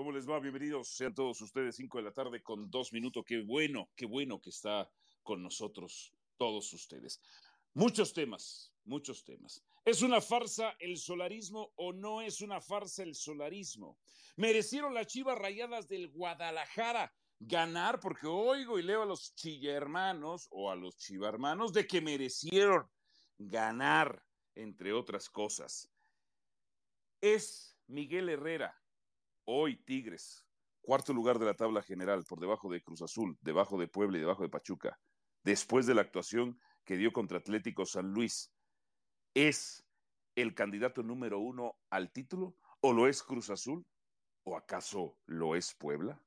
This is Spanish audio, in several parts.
¿Cómo les va? Bienvenidos sean todos ustedes, 5 de la tarde con dos minutos. Qué bueno, qué bueno que está con nosotros todos ustedes. Muchos temas, muchos temas. ¿Es una farsa el solarismo o no es una farsa el solarismo? ¿Merecieron las chivas rayadas del Guadalajara ganar? Porque oigo y leo a los chilla hermanos o a los chiva hermanos de que merecieron ganar, entre otras cosas. Es Miguel Herrera, hoy Tigres, cuarto lugar de la tabla general, por debajo de Cruz Azul, debajo de Puebla y debajo de Pachuca, después de la actuación que dio contra Atlético San Luis, ¿es el candidato número uno al título? ¿O lo es Cruz Azul? ¿O acaso lo es Puebla?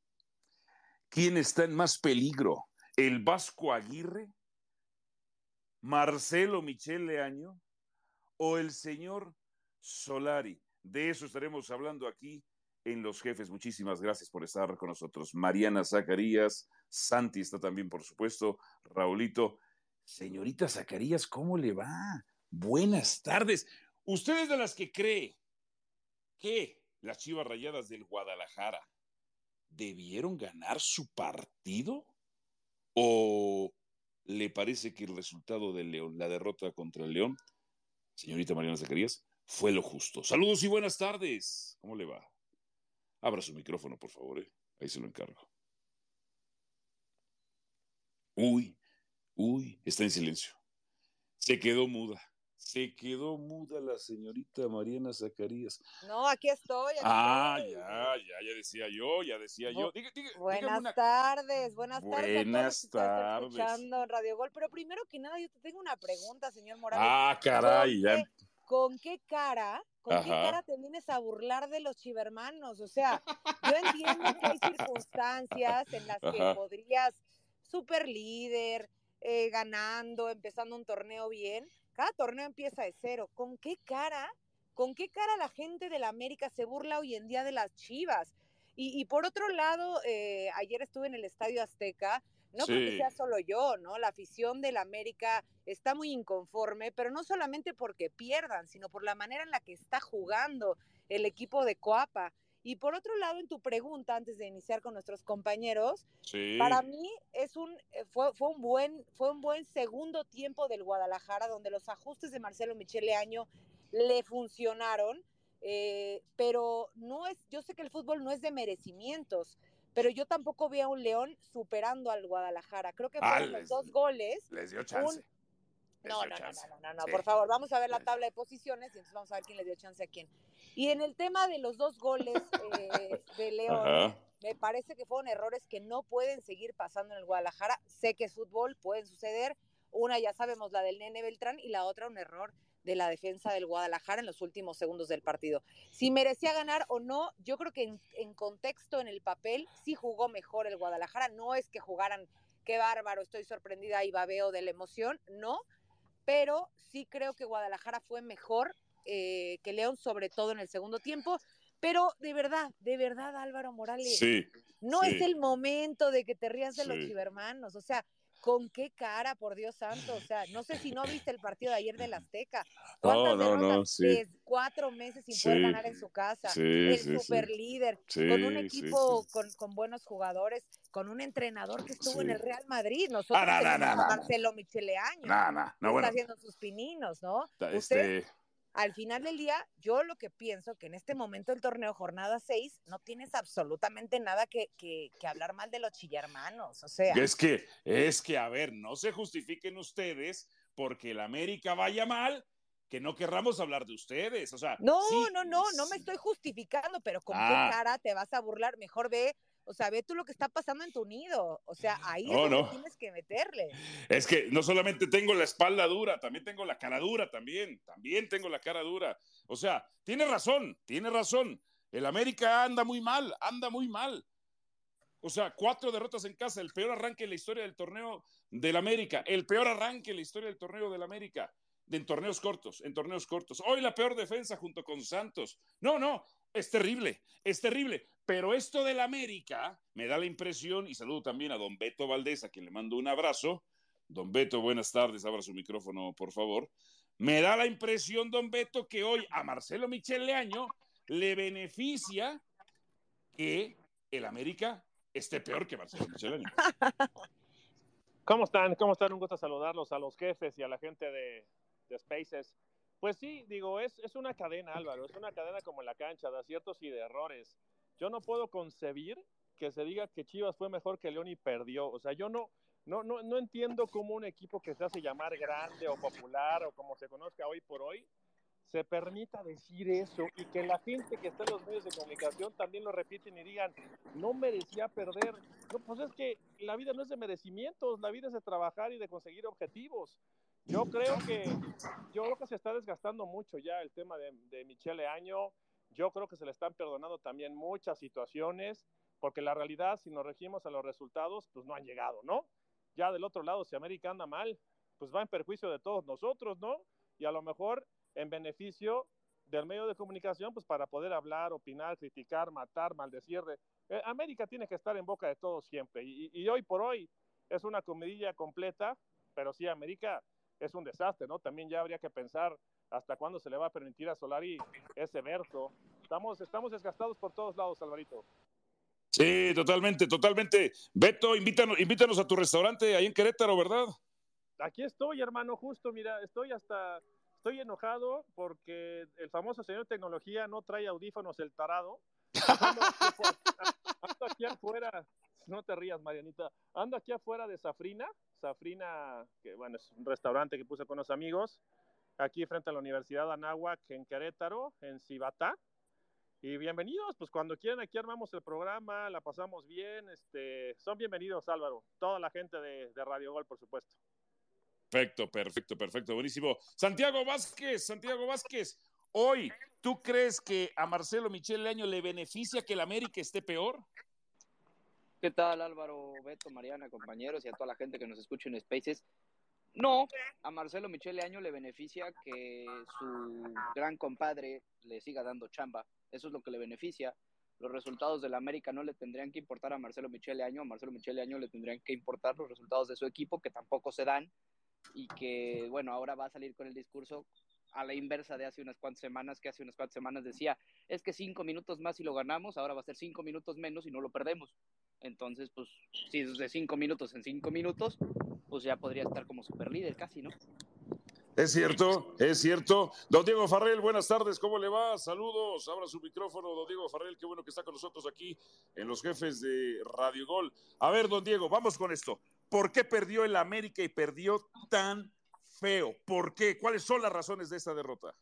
¿Quién está en más peligro? ¿El Vasco Aguirre? ¿Marcelo Michel Leaño? ¿O el señor Solari? De eso estaremos hablando aquí en Los Jefes. Muchísimas gracias por estar con nosotros. Mariana Zacarías, Santi está también, por supuesto, Raulito. Señorita Zacarías, ¿cómo le va? Buenas tardes. ¿Ustedes de las que cree que las Chivas Rayadas del Guadalajara debieron ganar su partido? ¿O le parece que el resultado del León, la derrota contra el León, señorita Mariana Zacarías, fue lo justo? Saludos y buenas tardes. ¿Cómo le va? Abra su micrófono, por favor. ¿eh? Ahí se lo encargo. Uy, uy, está en silencio. Se quedó muda. Se quedó muda la señorita Mariana Zacarías. No, aquí estoy. Aquí ah, estoy. ya, ya, ya decía yo, ya decía yo. Diga, diga, Buenas una... tardes, buenas tardes. Buenas tardes. escuchando en Radio Gol. Pero primero que nada, yo te tengo una pregunta, señor Morales. Ah, caray, ¿Con ya. ¿Con qué cara ¿Con qué cara te vienes a burlar de los chivermanos? O sea, yo entiendo que hay circunstancias en las que Ajá. podrías, super líder, eh, ganando, empezando un torneo bien. Cada torneo empieza de cero. ¿Con qué cara? ¿Con qué cara la gente de la América se burla hoy en día de las chivas? Y, y por otro lado, eh, ayer estuve en el Estadio Azteca. No Sí. que sea solo yo, ¿no? La afición del América está muy inconforme, pero no solamente porque pierdan, sino por la manera en la que está jugando el equipo de Coapa. Y por otro lado, en tu pregunta, antes de iniciar con nuestros compañeros, Sí. para mí es un, eh, fue, fue, un buen, fue un buen segundo tiempo del Guadalajara, donde los ajustes de Marcelo Michele Año le funcionaron, eh, pero no es, yo sé que el fútbol no es de merecimientos, pero yo tampoco vi a un León superando al Guadalajara. Creo que Ah, fueron los les- dos goles. Les dio chance. Les No, no, no, chance. no, no, no, Sí. por favor, vamos a ver la tabla de posiciones y entonces vamos a ver quién le dio chance a quién. Y en el tema de los dos goles eh, de León, Ajá. me parece que fueron errores que no pueden seguir pasando en el Guadalajara. Sé que es fútbol, pueden suceder. Una ya sabemos, la del Nene Beltrán, y la otra un error de la defensa del Guadalajara en los últimos segundos del partido. Si merecía ganar o no, yo creo que en, en contexto, en el papel, sí jugó mejor el Guadalajara. No es que jugaran, qué bárbaro, estoy sorprendida y babeo de la emoción, no, pero sí creo que Guadalajara fue mejor eh, que León, sobre todo en el segundo tiempo. Pero de verdad, de verdad, Álvaro Morales, Sí. no sí. es el momento de que te rías de los Sí. chivermanos. O sea, ¿con qué cara, por Dios santo? O sea, no sé si no viste el partido de ayer del Azteca. ¿Cuántas No, no, no, sí. Cuatro meses sin poder ganar en su casa. Sí, el sí, sí. super líder, Sí, con un equipo. Con, con buenos jugadores, con un entrenador que estuvo en el Real Madrid. Nosotros Ah, no, no, tenemos no, a no. Marcelo Micheleaño. No, no, bueno. está haciendo sus pininos, ¿no? ta- Usted, Este, al final del día, yo lo que pienso que en este momento del torneo, jornada 6, no tienes absolutamente nada que, que, que hablar mal de los chillermanos. O sea, es que, es que, a ver, no se justifiquen ustedes porque el América vaya mal, que no querramos hablar de ustedes. O sea, no, sí, no, no, no me estoy justificando, pero ¿con Ah. qué cara te vas a burlar? Mejor ve, o sea, ve tú lo que está pasando en tu nido. O sea, ahí No, es no. tienes que meterle. Es que no solamente tengo la espalda dura, también tengo la cara dura, también, también tengo la cara dura. O sea, tiene razón, tiene razón. El América anda muy mal, anda muy mal. O sea, cuatro derrotas en casa, el peor arranque en la historia del torneo del América, el peor arranque en la historia del torneo del América, en torneos cortos, en torneos cortos. Hoy la peor defensa junto con Santos. No, no, es terrible, es terrible. Pero esto del América me da la impresión, y saludo también a don Beto Valdés, a quien le mando un abrazo. Don Beto, buenas tardes, abra su micrófono, por favor. Me da la impresión, don Beto, que hoy a Marcelo Michel Leaño le beneficia que el América esté peor que Marcelo Michel ¿Cómo están? ¿Cómo están? Un gusto saludarlos a los jefes y a la gente de, de Spaces. Pues sí, digo, es, es una cadena, Álvaro, es una cadena como en la cancha, de aciertos y de errores. Yo no puedo concebir que se diga que Chivas fue mejor que León y perdió. O sea, yo no, no, no, no entiendo cómo un equipo que se hace llamar grande o popular o como se conozca hoy por hoy, se permita decir eso y que la gente que está en los medios de comunicación también lo repiten y digan, no merecía perder. No, pues es que la vida no es de merecimientos, la vida es de trabajar y de conseguir objetivos. Yo creo que, yo creo que se está desgastando mucho ya el tema de, de Michele Año. Yo creo que se le están perdonando también muchas situaciones, porque la realidad, si nos regimos a los resultados, pues no han llegado, ¿no? Ya del otro lado, si América anda mal, pues va en perjuicio de todos nosotros, ¿no? Y a lo mejor en beneficio del medio de comunicación, pues para poder hablar, opinar, criticar, matar, maldecir. Eh, América tiene que estar en boca de todos siempre. Y, y, hoy por hoy es una comidilla completa, pero sí, América es un desastre, ¿no? También ya habría que pensar hasta cuándo se le va a permitir a Solari ese verso. Estamos, estamos desgastados por todos lados, Alvarito. Sí, totalmente, totalmente. Beto, invítanos, invítanos a tu restaurante ahí en Querétaro, ¿verdad? Aquí estoy, hermano, justo, mira, estoy hasta estoy enojado porque el famoso señor tecnología no trae audífonos el tarado. Ando aquí, afuera, no te rías, Marianita, ando aquí afuera de Safrina, Safrina, que bueno, es un restaurante que puse con los amigos, aquí frente a la Universidad de Anáhuac, en Querétaro, en Cibatá. Y bienvenidos, pues cuando quieran aquí armamos el programa, la pasamos bien, este, son bienvenidos Álvaro, toda la gente de, de Radio Gol, por supuesto. Perfecto, perfecto, perfecto, buenísimo. Santiago Vázquez, Santiago Vázquez, hoy, ¿tú crees que a Marcelo Michel Año le beneficia que el América esté peor? ¿Qué tal Álvaro, Beto, Mariana, compañeros y a toda la gente que nos escucha en Spaces? No, a Marcelo Michele Año le beneficia que su gran compadre le siga dando chamba. Eso es lo que le beneficia. Los resultados del América no le tendrían que importar a Marcelo Michele Año. A Marcelo Michele Año le tendrían que importar los resultados de su equipo, que tampoco se dan y que, bueno, ahora va a salir con el discurso a la inversa de hace unas cuantas semanas, que hace unas cuantas semanas decía, es que cinco minutos más y lo ganamos, ahora va a ser cinco minutos menos y no lo perdemos. Entonces, pues, si es de cinco minutos en cinco minutos, pues ya podría estar como super líder casi, ¿no? Es cierto, es cierto. Don Diego Farrell, buenas tardes, ¿cómo le va? Saludos, abra su micrófono, don Diego Farrell, qué bueno que está con nosotros aquí en los jefes de Radio Gol. A ver, don Diego, vamos con esto. ¿Por qué perdió el América y perdió tan feo? ¿Por qué? ¿Cuáles son las razones de esta derrota?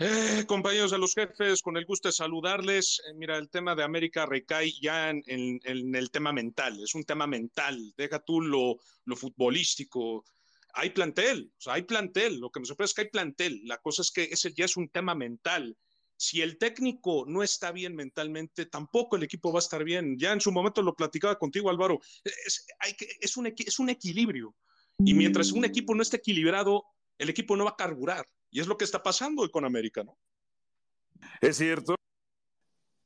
Eh, compañeros de los jefes, con el gusto de saludarles. Eh, mira, el tema de América recae ya en, en, en, el tema mental, es un tema mental. Deja tú lo, lo futbolístico. Hay plantel, o sea, hay plantel. Lo que me sorprende es que hay plantel. La cosa es que ese ya es un tema mental si el técnico no está bien mentalmente, tampoco el equipo va a estar bien. Ya en su momento lo platicaba contigo, Álvaro. Es, hay que, es, un, es un equilibrio. Y mientras un equipo no esté equilibrado, el equipo no va a carburar. Y es lo que está pasando hoy con América, ¿no? Es cierto.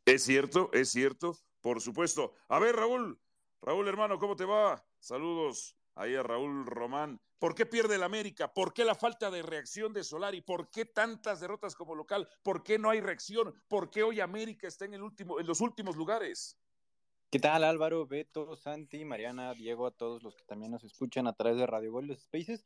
Es cierto, es cierto. Por supuesto. A ver, Raúl. Raúl, hermano, ¿cómo te va? Saludos ahí a Raúl Román. ¿Por qué pierde el América? ¿Por qué la falta de reacción de Solari? ¿Por qué tantas derrotas como local? ¿Por qué no hay reacción? ¿Por qué hoy América está en, el último, en los últimos lugares? ¿Qué tal Álvaro, Beto, Santi, Mariana, Diego, a todos los que también nos escuchan a través de Radio Gol Los Spaces?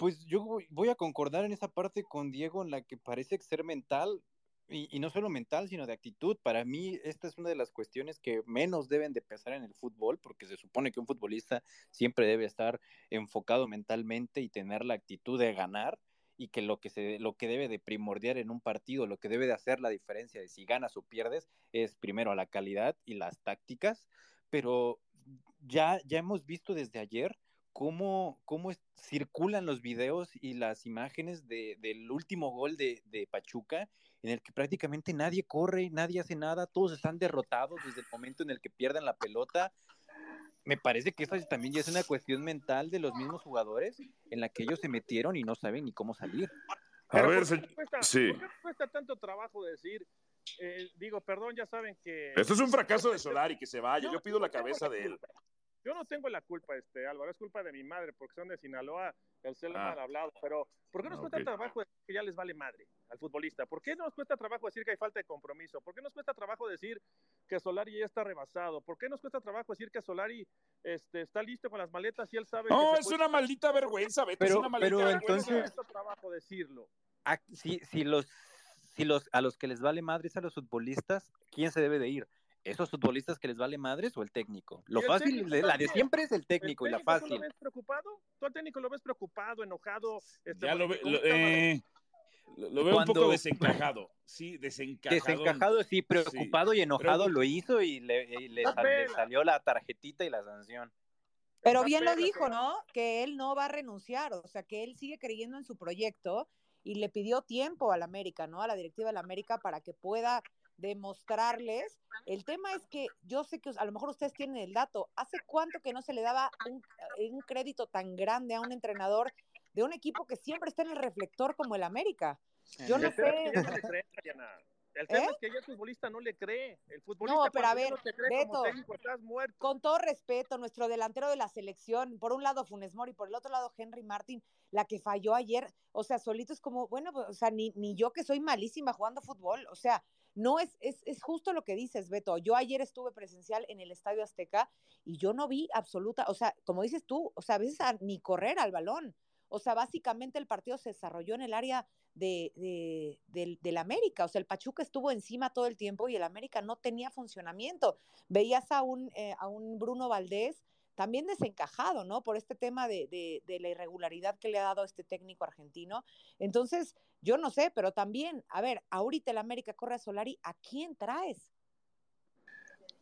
Pues yo voy a concordar en esa parte con Diego en la que parece ser mental, y, no solo mental, sino de actitud. Para mí, esta es una de las cuestiones que menos deben de pesar en el fútbol, porque se supone que un futbolista siempre debe estar enfocado mentalmente y tener la actitud de ganar y que lo que se lo que debe de primordial en un partido, lo que debe de hacer la diferencia de si ganas o pierdes es primero la calidad y las tácticas, pero ya ya hemos visto desde ayer cómo, cómo circulan los videos y las imágenes de, del último gol de, de, Pachuca, en el que prácticamente nadie corre, nadie hace nada, todos están derrotados desde el momento en el que pierden la pelota. Me parece que eso también ya es una cuestión mental de los mismos jugadores en la que ellos se metieron y no saben ni cómo salir. A ver, ¿por qué cuesta, sí. ¿por qué cuesta tanto trabajo decir eh, digo, perdón, ya saben que. Esto es un fracaso de Solari, que se vaya. Yo pido la cabeza de él. Yo no tengo la culpa, este Álvaro, es culpa de mi madre, porque son de Sinaloa, el ser Ah. mal hablado, pero ¿por qué nos Ah, cuesta ok. trabajo decir que ya les vale madre al futbolista? ¿Por qué nos cuesta trabajo decir que hay falta de compromiso? ¿Por qué nos cuesta trabajo decir que Solari ya está rebasado? ¿Por qué nos cuesta trabajo decir que Solari este, está listo con las maletas y él sabe No, que es una maldita vergüenza, Beto, es Pero- una maldita pero vergüenza. entonces- cuesta trabajo decirlo. si, si los si los a los que les vale madres a los futbolistas, ¿quién se debe de ir? ¿Esos futbolistas que les vale madres o el técnico? Lo el fácil, técnico de- la de siempre es el técnico y la técnico, ¿Tú fácil. lo ves preocupado? ¿Tú al técnico lo ves preocupado, enojado? Este, Ya lo, ve- ¿cómo lo- está eh, lo- veo un poco desencajado. Sí, desencajado. Desencajado, sí, preocupado y enojado Pero- lo hizo y le, y le sal- salió la tarjetita y la sanción. Pero bien lo dijo, ¿no? Que él no va a renunciar, o sea, que él sigue creyendo en su proyecto y le pidió tiempo al América, ¿no? A la directiva del América para que pueda demostrarles. El tema es que yo sé que a lo mejor ustedes tienen el dato. ¿Hace cuánto que no se le daba un, un crédito tan grande a un entrenador de un equipo que siempre está en el reflector como el América? Yo no El tema es que sé. ya no le cree, Mariana. El tema ¿Eh? es que ya el futbolista no le cree. El futbolista No, pero a ver, no te cree como Beto. técnico, estás muerto. con todo respeto, nuestro delantero de la selección, por un lado Funes Mori, por el otro lado Henry Martin, la que falló ayer, o sea, solito es como, bueno, pues, o sea, ni, ni yo que soy malísima jugando fútbol, o sea, no es, es, es justo lo que dices, Beto. Yo ayer estuve presencial en el Estadio Azteca y yo no vi absoluta, o sea, como dices tú, o sea, a veces ni correr al balón. O sea, básicamente el partido se desarrolló en el área de, de, del, del América. O sea, el Pachuca estuvo encima todo el tiempo y el América no tenía funcionamiento. Veías a un, eh, a un Bruno Valdés también desencajado, ¿no? Por este tema de, de, de la irregularidad que le ha dado este técnico argentino. Entonces, yo no sé, pero también, a ver, ahorita el América corre a Solari, ¿a quién traes?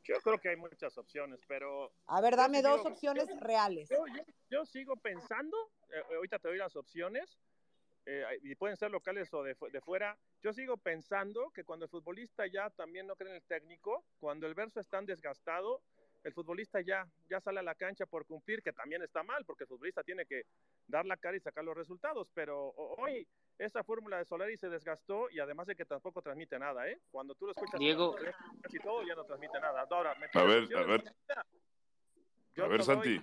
Yo creo que hay muchas opciones, pero A ver, dame dos digo- opciones reales. yo, yo, yo sigo pensando, eh, ahorita te doy las opciones, eh, y pueden ser locales o de fuera. Yo sigo pensando que cuando el futbolista ya también no cree en el técnico, cuando el verso es tan desgastado, el futbolista ya, ya sale a la cancha por cumplir, que también está mal, porque el futbolista tiene que dar la cara y sacar los resultados, pero ho- hoy esa fórmula de Solari se desgastó y además de que tampoco transmite nada, ¿eh? Cuando tú lo escuchas Diego. casi todo ya no transmite nada. Ahora, me A ver, a ver. yo A ver, doy- Santi.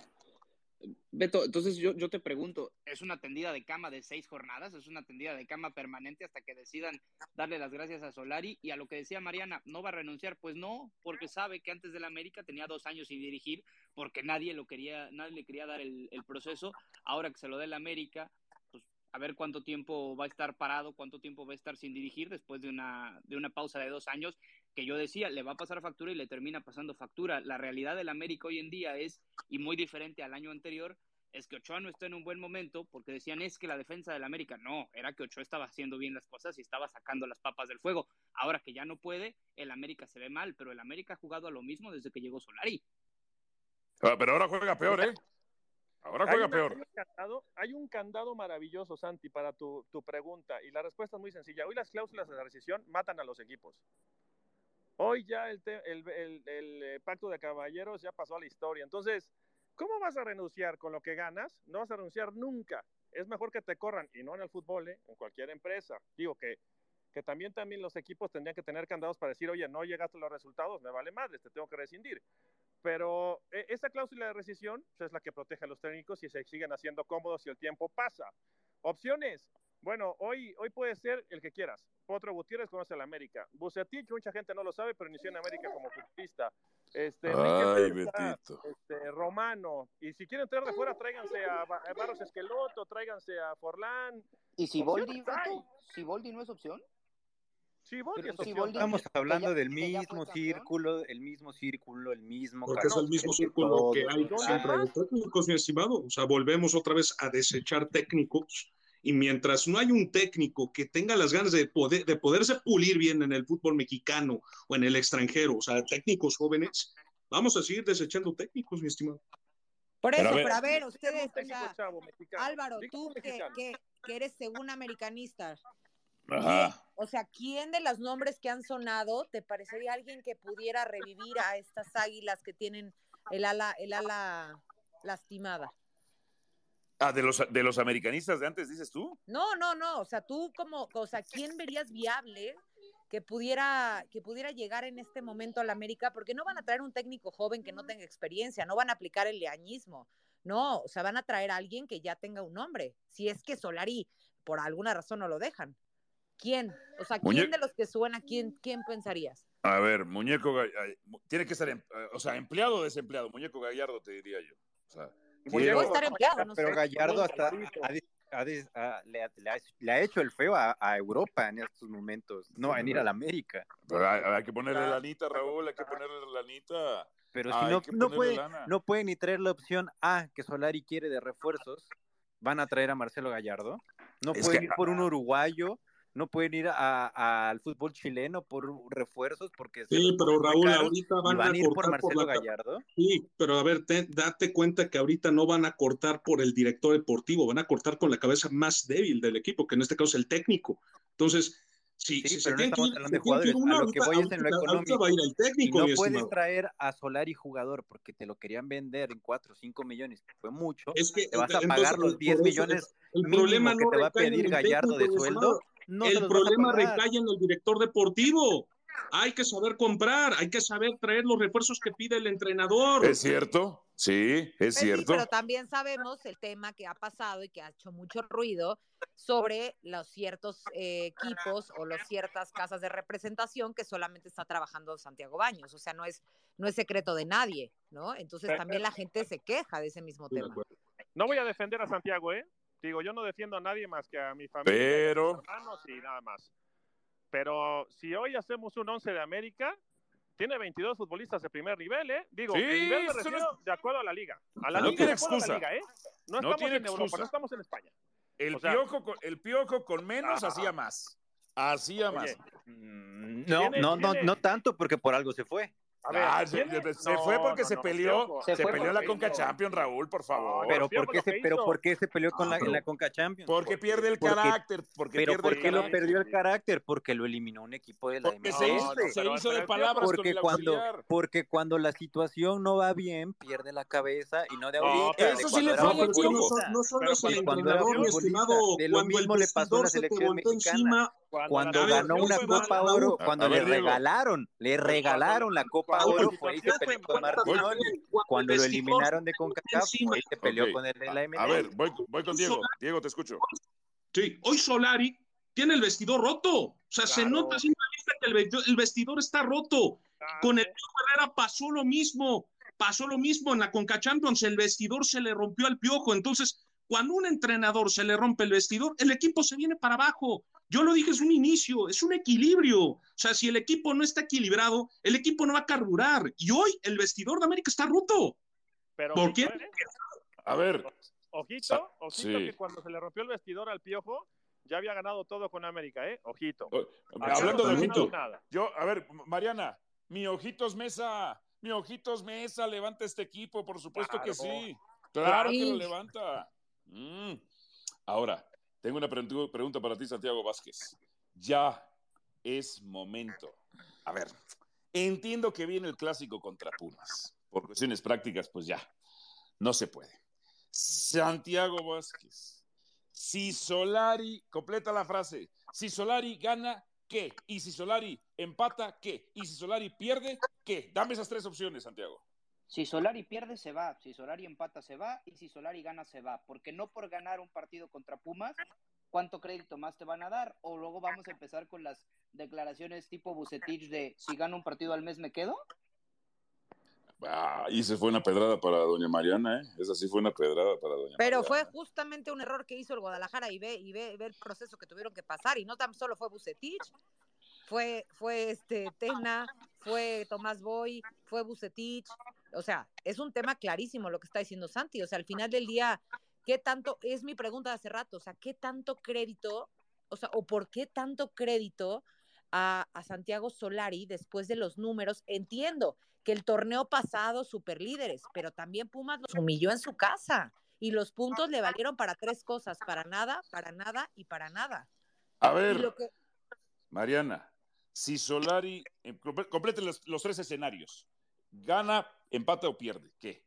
Beto, entonces yo, yo te pregunto, ¿es una tendida de cama de seis jornadas? ¿Es una tendida de cama permanente hasta que decidan darle las gracias a Solari? Y a lo que decía Mariana, ¿no va a renunciar? Pues no, porque sabe que antes del América tenía dos años sin dirigir, porque nadie lo quería, nadie le quería dar el, el proceso. Ahora que se lo dé el América, pues a ver cuánto tiempo va a estar parado, cuánto tiempo va a estar sin dirigir después de una, de una pausa de dos años, que yo decía, le va a pasar factura y le termina pasando factura. La realidad del América hoy en día es, y muy diferente al año anterior, es que Ochoa no está en un buen momento porque decían es que la defensa del América no, era que Ochoa estaba haciendo bien las cosas y estaba sacando las papas del fuego. Ahora que ya no puede, el América se ve mal, pero el América ha jugado a lo mismo desde que llegó Solari. Ah, Pero ahora juega peor, ¿eh? Ahora Hay, juega una- peor. hay un candado, hay un candado maravilloso, Santi, para tu, tu pregunta. Y la respuesta es muy sencilla. Hoy las cláusulas de rescisión matan a los equipos. Hoy ya el, el- eh, pacto de caballeros ya pasó a la historia. Entonces, ¿cómo vas a renunciar con lo que ganas? No vas a renunciar nunca. Es mejor que te corran, y no en el fútbol, ¿eh? en cualquier empresa. Digo que, que también, los equipos tendrían que tener candados para decir, oye, no llegaste a los resultados, me vale madre, te tengo que rescindir. Pero eh, esa cláusula de rescisión pues, es la que protege a los técnicos y se siguen haciendo cómodos si el tiempo pasa. Opciones. Bueno, hoy, hoy puede ser el que quieras. Potro Gutiérrez conoce a la América. Bucetich, mucha gente no lo sabe, pero inició en América como futbolista. Este, Ay, Betito. este, Romano. Y si quieren traer de fuera, tráiganse a, Ba- a Barros Esqueloto, tráiganse a Forlán. ¿Y si Boldi? ¿Si Boldi no es opción? Sí, Boldi Pero es si opción. Boldi- Estamos que hablando ya- del que mismo círculo, el mismo círculo, el mismo Porque es el mismo que círculo que todo. hay ¿Dónde siempre de técnicos, mi estimado. O sea, volvemos otra vez a desechar técnicos. Y mientras no hay un técnico que tenga las ganas de, poder, de poderse pulir bien en el fútbol mexicano o en el extranjero, o sea, técnicos jóvenes, vamos a seguir desechando técnicos, mi estimado. Por Pero eso, a ver- pero a ver, ustedes, o técnico sea, chavo mexicano. Álvaro, tú que, que, que eres según americanista, Ajá. o sea, ¿quién de los nombres que han sonado te parecería alguien que pudiera revivir a estas águilas que tienen el ala, el ala lastimada? Ah, de los, de los americanistas de antes, dices tú. No, no, no, o sea, tú como, o sea, ¿quién verías viable que pudiera, que pudiera llegar en este momento a la América, porque no van a traer un técnico joven que no tenga experiencia, no van a aplicar el leañismo, no, o sea, van a traer a alguien que ya tenga un nombre. Si es que Solari por alguna razón no lo dejan. ¿Quién? O sea, ¿quién de los que suena, quién, quién pensarías? A ver, muñeco, tiene que ser, em, o sea, empleado o desempleado, muñeco Gallardo, te diría yo. O sea, puede estar empleado, no Pero Gallardo hasta le, ha, hecho el feo a, Europa en estos momentos, no a venir a la América. Pero hay, que ponerle la anita, Raúl, hay que ponerle la anita. Pero si no, no, puede, no puede ni traer la opción A, que Solari quiere de refuerzos, van a traer a Marcelo Gallardo. No pueden ir por un uruguayo, no pueden ir al fútbol chileno por refuerzos porque sí, pero Raúl ahorita van, a, ir por Marcelo Gallardo. Sí, pero a ver, date cuenta que ahorita no van a cortar por el director deportivo, van a cortar con la cabeza más débil del equipo, que en este caso es el técnico. Entonces, Sí, sí, pero no estamos hablando de jugadores. a lo que voy es en lo económico. y no puedes traer a Solari jugador porque te lo querían vender en 4 o 5 millones, que fue mucho. Es que, te vas a pagar los 10 millones el, problema no que te va a pedir Gallardo de sueldo. No el problema recae en el director deportivo. Hay que saber comprar, hay que saber traer los refuerzos que pide el entrenador. Es cierto, sí, es pues cierto. pero también sabemos el tema que ha pasado y que ha hecho mucho ruido sobre los ciertos eh, equipos o las ciertas casas de representación que solamente está trabajando Santiago Baños. O sea, no es, no es secreto de nadie, ¿no? Entonces también la gente se queja de ese mismo tema. No voy a defender a Santiago, ¿eh? Digo, yo no defiendo a nadie más que a mi familia, pero... hermanos y nada más. Pero si hoy hacemos un 11 de América, tiene 22 futbolistas de primer nivel, ¿eh? Digo, sí, nivel de acuerdo a la liga. A la no liga, tiene excusa. ¿eh? No, estamos en Europa, no estamos en España. El, piojo, con, el piojo con menos hacía más. Hacía más. Mm, no, no, no, no tanto porque por algo se fue. Ah, se, fue porque se peleó, se, peleó la Conca Champions, Raúl, por favor. Pero ¿por qué se, pero ¿por qué se peleó con la, en la Conca Champions? Porque pierde el carácter. Porque pero ¿por qué lo perdió el carácter? Porque lo eliminó un equipo de la porque se hizo, se hizo de palabras porque con el cuando Porque cuando la situación no va bien, pierde la cabeza y no de ahorita. eso sí le falla No solo es el entrenador, mi estimado. De lo mismo le pasó a la selección mexicana. Cuando ganó una Copa Oro, cuando le regalaron, le regalaron la Copa Oro, fue y se peleó con Martinoli. Cuando lo eliminaron de CONCACAF, fue y se peleó con el de la MLS. A ver, voy, voy con Diego. Diego, te escucho. Sí, hoy Solari tiene el vestidor roto. O sea, se nota que el vestidor está roto. Con el Piojo Herrera pasó lo mismo. Pasó lo mismo en la Conca Champions. El vestidor se le rompió al Piojo. Entonces, cuando un entrenador se le rompe el vestidor, el equipo se viene para abajo. Yo lo dije, es un inicio, es un equilibrio. O sea, si el equipo no está equilibrado, el equipo no va a carburar. Y hoy el vestidor de América está roto. ¿Por qué? ¿eh? A ver. Ojito, ojito que cuando se le rompió el vestidor al piojo, ya había ganado todo con América, ¿eh? Ojito. hablando de ojito, yo, a ver, Mariana, mi ojitos mesa, mi ojitos mesa, levanta este equipo, por supuesto que sí. Claro que lo levanta. Mm. Ahora, tengo una pregunta para ti, Santiago Vázquez. Ya es momento. A ver, entiendo que viene el clásico contra Pumas. Por cuestiones prácticas, pues ya, no se puede. Santiago Vázquez, si Solari, completa la frase, si Solari gana, ¿qué? Y si Solari empata, ¿qué? Y si Solari pierde, ¿qué? Dame esas tres opciones, Santiago. Si Solari pierde, se va. Si Solari empata, se va. Y si Solari gana, se va. Porque no por ganar un partido contra Pumas, ¿cuánto crédito más te van a dar? O luego vamos a empezar con las declaraciones tipo Bucetich de si gano un partido al mes, ¿me quedo? Ah, y se fue una pedrada para doña Mariana, ¿eh? Esa sí fue una pedrada para doña Pero fue justamente un error que hizo el Guadalajara y ve, y ve, ve el proceso que tuvieron que pasar. Y no tan solo fue Bucetich, fue, fue este Tena, fue Tomás Boy, fue Bucetich. O sea, es un tema clarísimo lo que está diciendo Santi. O sea, al final del día, ¿qué tanto? Es mi pregunta de hace rato. O sea, ¿qué tanto crédito, o sea, o por qué tanto crédito a, a Santiago Solari después de los números? Entiendo que el torneo pasado, super líderes, pero también Pumas los humilló en su casa. Y los puntos le valieron para tres cosas, para nada, para nada y para nada. A ver, Mariana, si Solari, eh, complete los, tres escenarios, gana, empata o pierde, ¿qué?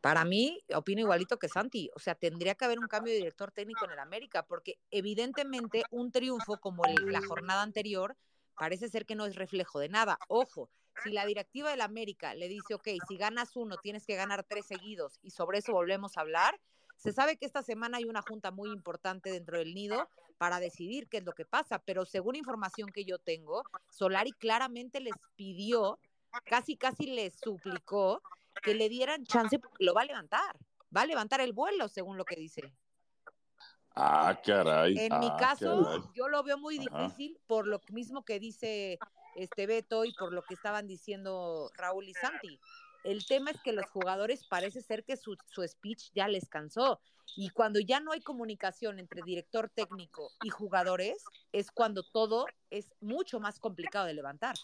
Para mí, opino igualito que Santi. O sea, tendría que haber un cambio de director técnico en el América, porque evidentemente un triunfo como la jornada anterior, parece ser que no es reflejo de nada. Ojo, si la directiva del América le dice, ok, si ganas uno, tienes que ganar tres seguidos y sobre eso volvemos a hablar, se sabe que esta semana hay una junta muy importante dentro del nido para decidir qué es lo que pasa, pero según información que yo tengo, Solari claramente les pidió, casi casi les suplicó que le dieran chance porque lo va a levantar, va a levantar el vuelo según lo que dice. Ah, caray. En mi ah, caso, caray. yo lo veo muy Ajá. difícil por lo mismo que dice este Beto y por lo que estaban diciendo Raúl y Santi. El tema es que los jugadores parece ser que su, su speech ya les cansó. Y cuando ya no hay comunicación entre director técnico y jugadores, es cuando todo es mucho más complicado de levantar.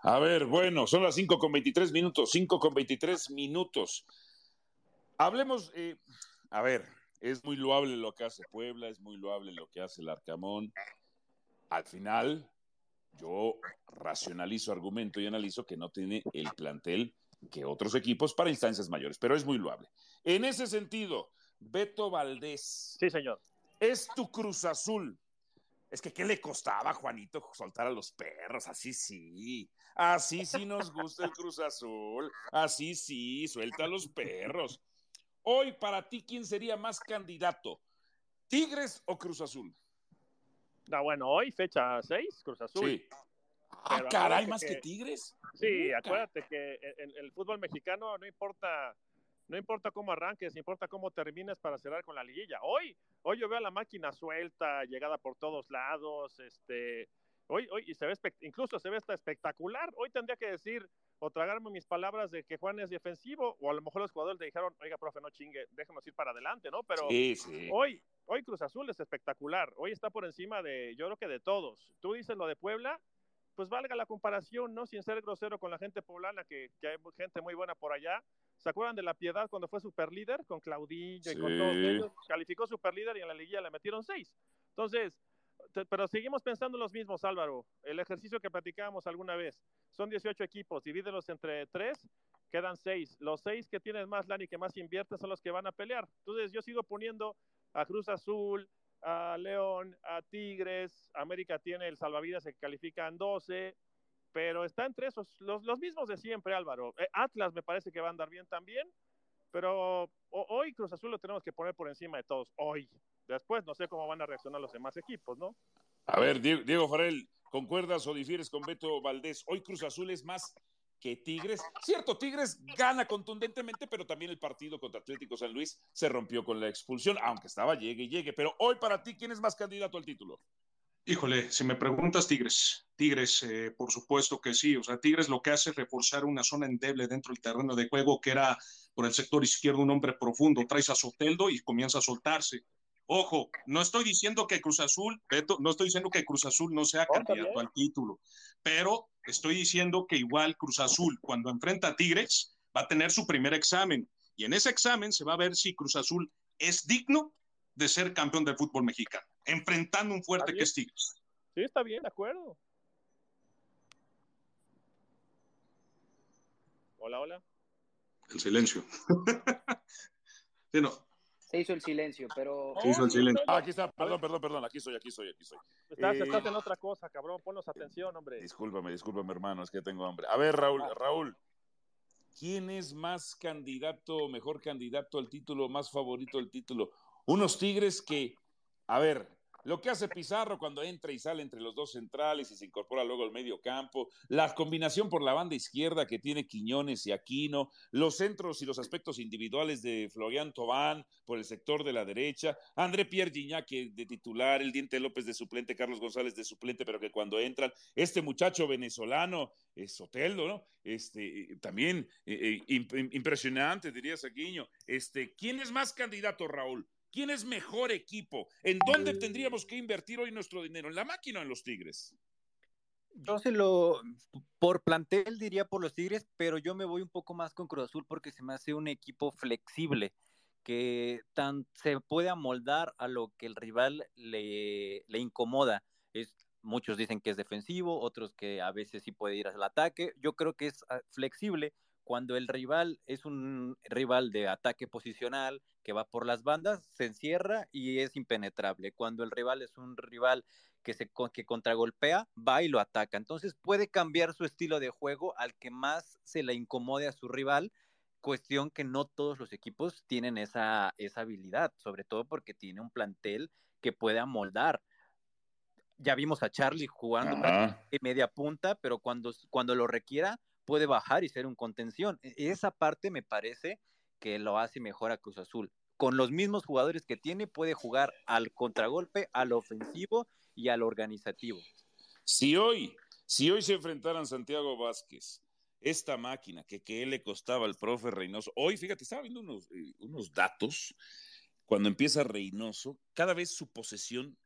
A ver, bueno, son las 5 con 23 minutos, 5 con 23 minutos. Hablemos, eh, a ver, es muy loable lo que hace Puebla, es muy loable lo que hace el Arcamón. Al final, yo racionalizo, argumento y analizo que no tiene el plantel que otros equipos para instancias mayores, pero es muy loable. En ese sentido, Beto Valdés, Sí, señor. es tu Cruz Azul. Es que, ¿qué le costaba, Juanito, soltar a los perros? Así sí. Así sí nos gusta el Cruz Azul. Así sí, suelta a los perros. Hoy, para ti, ¿quién sería más candidato? ¿Tigres o Cruz Azul? Ah, bueno, hoy fecha 6, Cruz Azul. Sí. Ah, caray, más que, que- Tigres. Sí, Puta. acuérdate que en el fútbol mexicano no importa, no importa cómo arranques, importa cómo termines para cerrar con la liguilla. Hoy, hoy yo veo a la máquina suelta, llegada por todos lados, este, hoy, hoy y se ve incluso se ve hasta espectacular. Hoy tendría que decir o tragarme mis palabras de que Juan es defensivo, o a lo mejor los jugadores le dijeron, oiga, profe, no chingue, déjenos ir para adelante, ¿no? Pero Sí, sí. hoy, hoy Cruz Azul es espectacular. Hoy está por encima de, yo creo que de todos. Tú dices lo de Puebla, pues valga la comparación, ¿no? Sin ser grosero con la gente poblana, que, que hay gente muy buena por allá. ¿Se acuerdan de la Piedad cuando fue superlíder con Claudillo y con todos ellos? Calificó superlíder y en la liguilla le metieron seis. Entonces, pero seguimos pensando los mismos, Álvaro. El ejercicio que platicábamos alguna vez. Son 18 equipos, divídelos entre tres, quedan seis. Los seis que tienen más lana y que más invierte son los que van a pelear. Entonces, yo sigo poniendo a Cruz Azul, a León, a Tigres, América tiene el salvavidas que califican 12, pero está entre esos, los, los mismos de siempre, Álvaro. Eh, Atlas me parece que va a andar bien también, pero hoy Cruz Azul lo tenemos que poner por encima de todos, hoy. Después no sé cómo van a reaccionar los demás equipos, ¿no? A ver, Die- Diego Farel, ¿concuerdas o difieres con Beto Valdés? Hoy Cruz Azul es más que Tigres. Cierto, Tigres gana contundentemente, pero también el partido contra Atlético San Luis se rompió con la expulsión, aunque estaba llegue y llegue. Pero hoy para ti, ¿quién es más candidato al título? Híjole, si me preguntas Tigres, Tigres, eh, por supuesto que sí. O sea, Tigres lo que hace es reforzar una zona endeble dentro del terreno de juego que era por el sector izquierdo un hombre profundo. Traes a Soteldo y comienza a soltarse. Ojo, no estoy diciendo que Cruz Azul, Beto, no estoy diciendo que Cruz Azul no sea Oh, candidato al título, pero estoy diciendo que igual Cruz Azul, cuando enfrenta a Tigres, va a tener su primer examen. Y en ese examen se va a ver si Cruz Azul es digno de ser campeón del fútbol mexicano, enfrentando un fuerte que es Tigres. Sí, está bien, de acuerdo. Hola, hola. El silencio. sí, no. Se hizo el silencio, pero Se hizo el silencio. Ah, aquí está, perdón, perdón, perdón, aquí estoy, aquí estoy, aquí estoy. Estás, Eh, estás en otra cosa, cabrón. Ponnos atención, hombre. Discúlpame, discúlpame, hermano, es que tengo hambre. A ver, Raúl, Raúl, ¿quién es más candidato, mejor candidato al título, más favorito al título? Unos Tigres que, a ver, lo que hace Pizarro cuando entra y sale entre los dos centrales y se incorpora luego al medio campo, la combinación por la banda izquierda que tiene Quiñones y Aquino, los centros y los aspectos individuales de Florian Tobán por el sector de la derecha, André Pierre Gignac de titular, el Diente López de suplente, Carlos González de suplente, pero que cuando entran, este muchacho venezolano, es Soteldo, ¿no? Este, eh, también eh, eh, imp- impresionante, diría Saquiño. Este, ¿quién es más candidato, Raúl? ¿Quién es mejor equipo? ¿En dónde tendríamos que invertir hoy nuestro dinero? ¿En la máquina o en los Tigres? Yo se lo, por plantel diría por los Tigres, pero yo me voy un poco más con Cruz Azul porque se me hace un equipo flexible que tan, se puede amoldar a lo que el rival le, le incomoda. Es, muchos dicen que es defensivo, otros que a veces sí puede ir al ataque. Yo creo que es ah, flexible Cuando el rival es un rival de ataque posicional que va por las bandas, se encierra y es impenetrable. Cuando el rival es un rival que se que contragolpea, va y lo ataca. Entonces puede cambiar su estilo de juego al que más se le incomode a su rival, cuestión que no todos los equipos tienen esa, esa habilidad, sobre todo porque tiene un plantel que puede amoldar ya vimos a Charlie jugando en media punta, pero cuando, cuando lo requiera puede bajar y ser un contención. E, esa parte me parece que lo hace mejor a Cruz Azul. Con los mismos jugadores que tiene, puede jugar al contragolpe, al ofensivo y al organizativo. Si hoy, si hoy se enfrentaran Santiago Vázquez, esta máquina que, que él le costaba al profe Reynoso, hoy, fíjate, estaba viendo unos, eh, unos datos, cuando empieza Reynoso, cada vez su posesión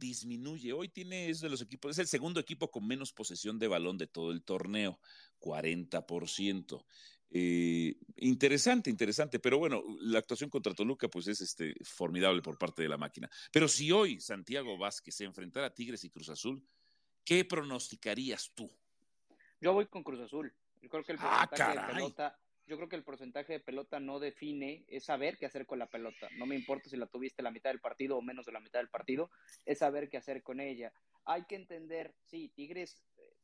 disminuye. Hoy tiene, es de los equipos, es el segundo equipo con menos posesión de balón de todo el torneo, 40%. Eh, interesante, interesante, pero bueno, la actuación contra Toluca pues es este, formidable por parte de la máquina. Pero si hoy Santiago Vázquez se enfrentara a Tigres y Cruz Azul, ¿qué pronosticarías tú? Yo voy con Cruz Azul. Yo creo que el ah, de pelota, yo creo que el porcentaje de pelota no define, es saber qué hacer con la pelota. No me importa si la tuviste la mitad del partido o menos de la mitad del partido, es saber qué hacer con ella. Hay que entender, sí, Tigres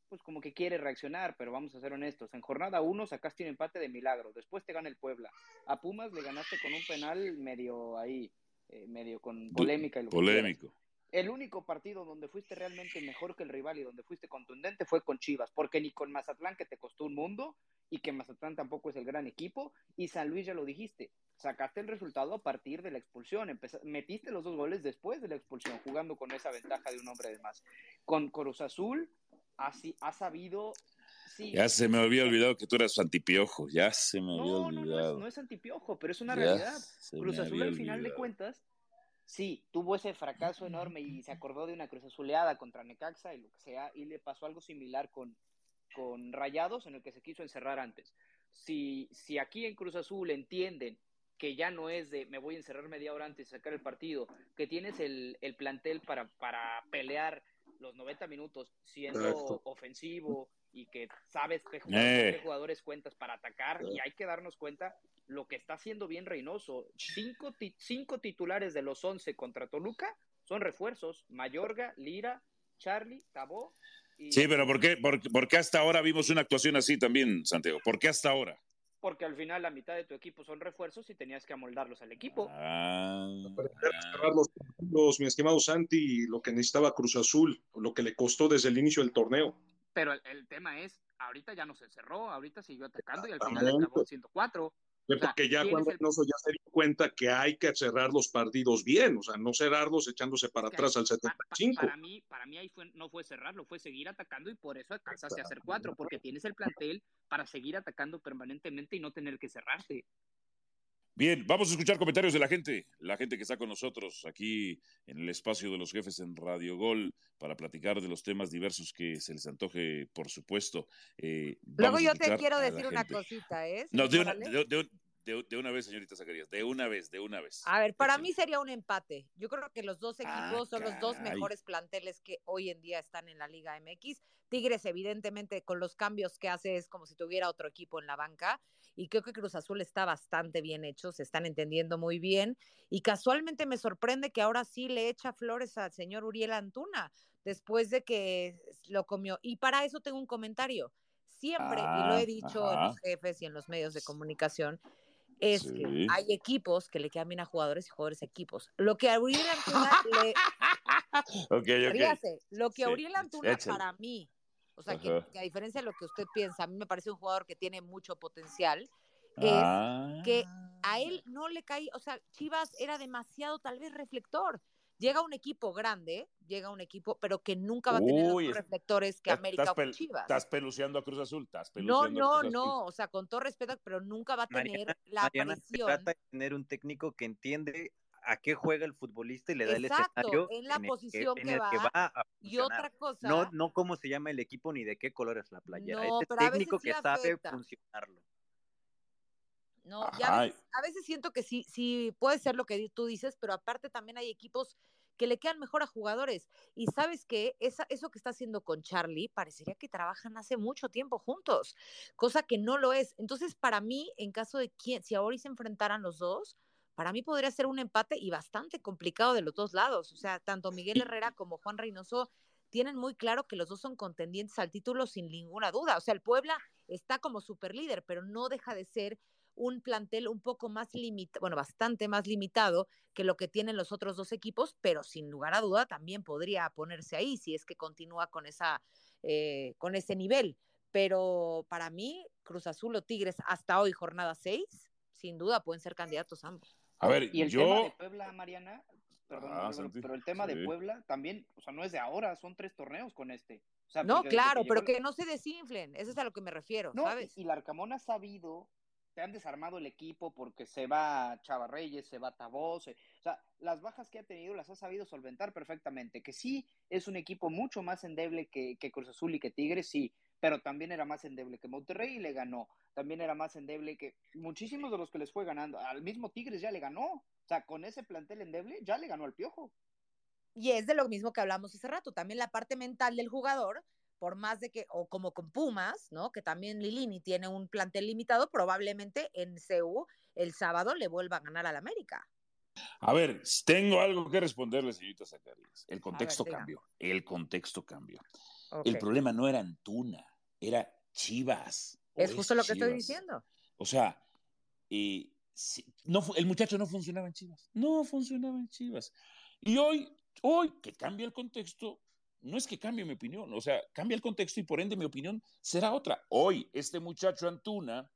pues como que quiere reaccionar, pero vamos a ser honestos. En jornada uno sacaste un empate de milagro, después te gana el Puebla. A Pumas le ganaste con un penal medio ahí, eh, medio con polémica. Y Polémico. El único partido donde fuiste realmente mejor que el rival y donde fuiste contundente fue con Chivas, porque ni con Mazatlán, que te costó un mundo, y que Mazatlán tampoco es el gran equipo, y San Luis ya lo dijiste, sacaste el resultado a partir de la expulsión, metiste los dos goles después de la expulsión, jugando con esa ventaja de un hombre de más. Con Cruz Azul, así, ha sabido ya se me había olvidado que tú eras antipiojo, ya se me había olvidado. No, no, es, antipiojo, pero es una realidad. Cruz Azul al final de cuentas sí, tuvo ese fracaso enorme y se acordó de una cruz azuleada contra Necaxa y lo que sea, y le pasó algo similar con, con Rayados, en el que se quiso encerrar antes. Si, si aquí en Cruz Azul entienden que ya no es de me voy a encerrar media hora antes de sacar el partido, que tienes el, el plantel para, para pelear los 90 minutos siendo ofensivo y que sabes qué eh. jugadores, cuentas para atacar y hay que darnos cuenta lo que está haciendo bien Reynoso. Cinco, cinco titulares de los once contra Toluca son refuerzos. Mayorga, Lira, Charlie, Tabó. Y... Sí, pero ¿por qué, por, qué hasta ahora vimos una actuación así también, Santiago? ¿Por qué hasta ahora? Porque al final la mitad de tu equipo son refuerzos y tenías que amoldarlos al equipo. Ah, cerrar los mi estimado Santi, lo que necesitaba Cruz Azul, lo que le costó desde el inicio del torneo. Pero el, tema es, ahorita ya no se cerró, ahorita siguió atacando y al final acabó 104 porque ya cuando ya se dio cuenta que hay que cerrar los partidos bien, o sea, no cerrarlos echándose para atrás al 75. Para, mí, para mí ahí no fue cerrarlo, fue seguir atacando y por eso alcanzaste a hacer cuatro, porque tienes el plantel para seguir atacando permanentemente y no tener que cerrarte. Bien, vamos a escuchar comentarios de la gente, la gente que está con nosotros aquí en el espacio de los jefes en Radio Gol para platicar de los temas diversos que se les antoje, por supuesto. Eh, Luego yo te quiero decir una cosita, ¿eh? No, de una, de, una vez, señorita Zacarías, de una vez, de una vez. A ver, para mí sería un empate. Yo creo que los dos ah, equipos son los dos mejores planteles que hoy en día están en la Liga MX. Tigres, evidentemente, con los cambios que hace, es como si tuviera otro equipo en la banca. Y creo que Cruz Azul está bastante bien hecho, se están entendiendo muy bien. Y casualmente me sorprende que ahora sí le echa flores al señor Uriel Antuna, después de que lo comió. Y para eso tengo un comentario. Siempre, y lo he ah, dicho en los jefes y en los medios de comunicación, es que hay equipos que le quedan bien a jugadores y jugadores a equipos. Lo que a Uriel Antuna le... lo que a Uriel Antuna para mí, o sea, que, a diferencia de lo que usted piensa, a mí me parece un jugador que tiene mucho potencial, es que a él ah. no le cae, o sea, Chivas era demasiado tal vez reflector llega un equipo grande, llega un equipo, pero que nunca va a tener los reflectores que América o Chivas. Estás peluceando a Cruz Azul, estás No, no, no, o sea, con todo respeto, pero nunca va a tener la Mariana, trata de tener un técnico que entiende a qué juega el futbolista y le da el escenario en la posición que, va, y otra cosa no no cómo se llama el equipo ni de qué color es la playera no, este técnico que sabe funcionarlo no, y a veces, siento que sí, sí puede ser lo que tú dices, pero aparte también hay equipos que le quedan mejor a jugadores. Y sabes que eso que está haciendo con Charlie parecería que trabajan hace mucho tiempo juntos, cosa que no lo es. Entonces, para mí, en caso de quién, si ahora se enfrentaran los dos, para mí podría ser un empate y bastante complicado de los dos lados. O sea, tanto Miguel Herrera como Juan Reynoso tienen muy claro que los dos son contendientes al título sin ninguna duda. O sea, el Puebla está como super líder, pero no deja de ser un plantel un poco más limitado, bueno, bastante más limitado que lo que tienen los otros dos equipos, pero sin lugar a duda también podría ponerse ahí si es que continúa con esa, eh, con ese nivel. Pero para mí, Cruz Azul o Tigres hasta hoy, jornada 6, sin duda pueden ser candidatos ambos. A ver, y el tema de Puebla, Mariana, perdón, ah, pero el tema de Puebla también, o sea, no es de ahora, son tres torneos con este. no, claro, pero que no se desinflen, eso es a lo que me refiero, ¿sabes? Y, y Arcamón ha sabido se han desarmado el equipo porque se va Chava Reyes, se va Tabó, o sea, las bajas que ha tenido las ha sabido solventar perfectamente, que sí es un equipo mucho más endeble que, que Cruz Azul y que Tigres, sí, pero también era más endeble que Monterrey y le ganó, también era más endeble que muchísimos de los que les fue ganando, al mismo Tigres ya le ganó, o sea, con ese plantel endeble ya le ganó al Piojo. Y es de lo mismo que hablamos hace rato, también la parte mental del jugador, por más de que, o como con Pumas, ¿no? Que también Lilini tiene un plantel limitado, probablemente en CEU el sábado le vuelva a ganar al América. A ver, tengo algo que responderle, señorita Zacarías. El contexto cambió. El contexto cambió. El problema no era Antuna, era Chivas. Es justo lo que estoy diciendo. O sea, eh, no, el muchacho no funcionaba en Chivas. No funcionaba en Chivas. Y hoy, hoy que cambia el contexto, no es que cambie mi opinión, o sea, cambia el contexto y por ende mi opinión será otra. Hoy, este muchacho Antuna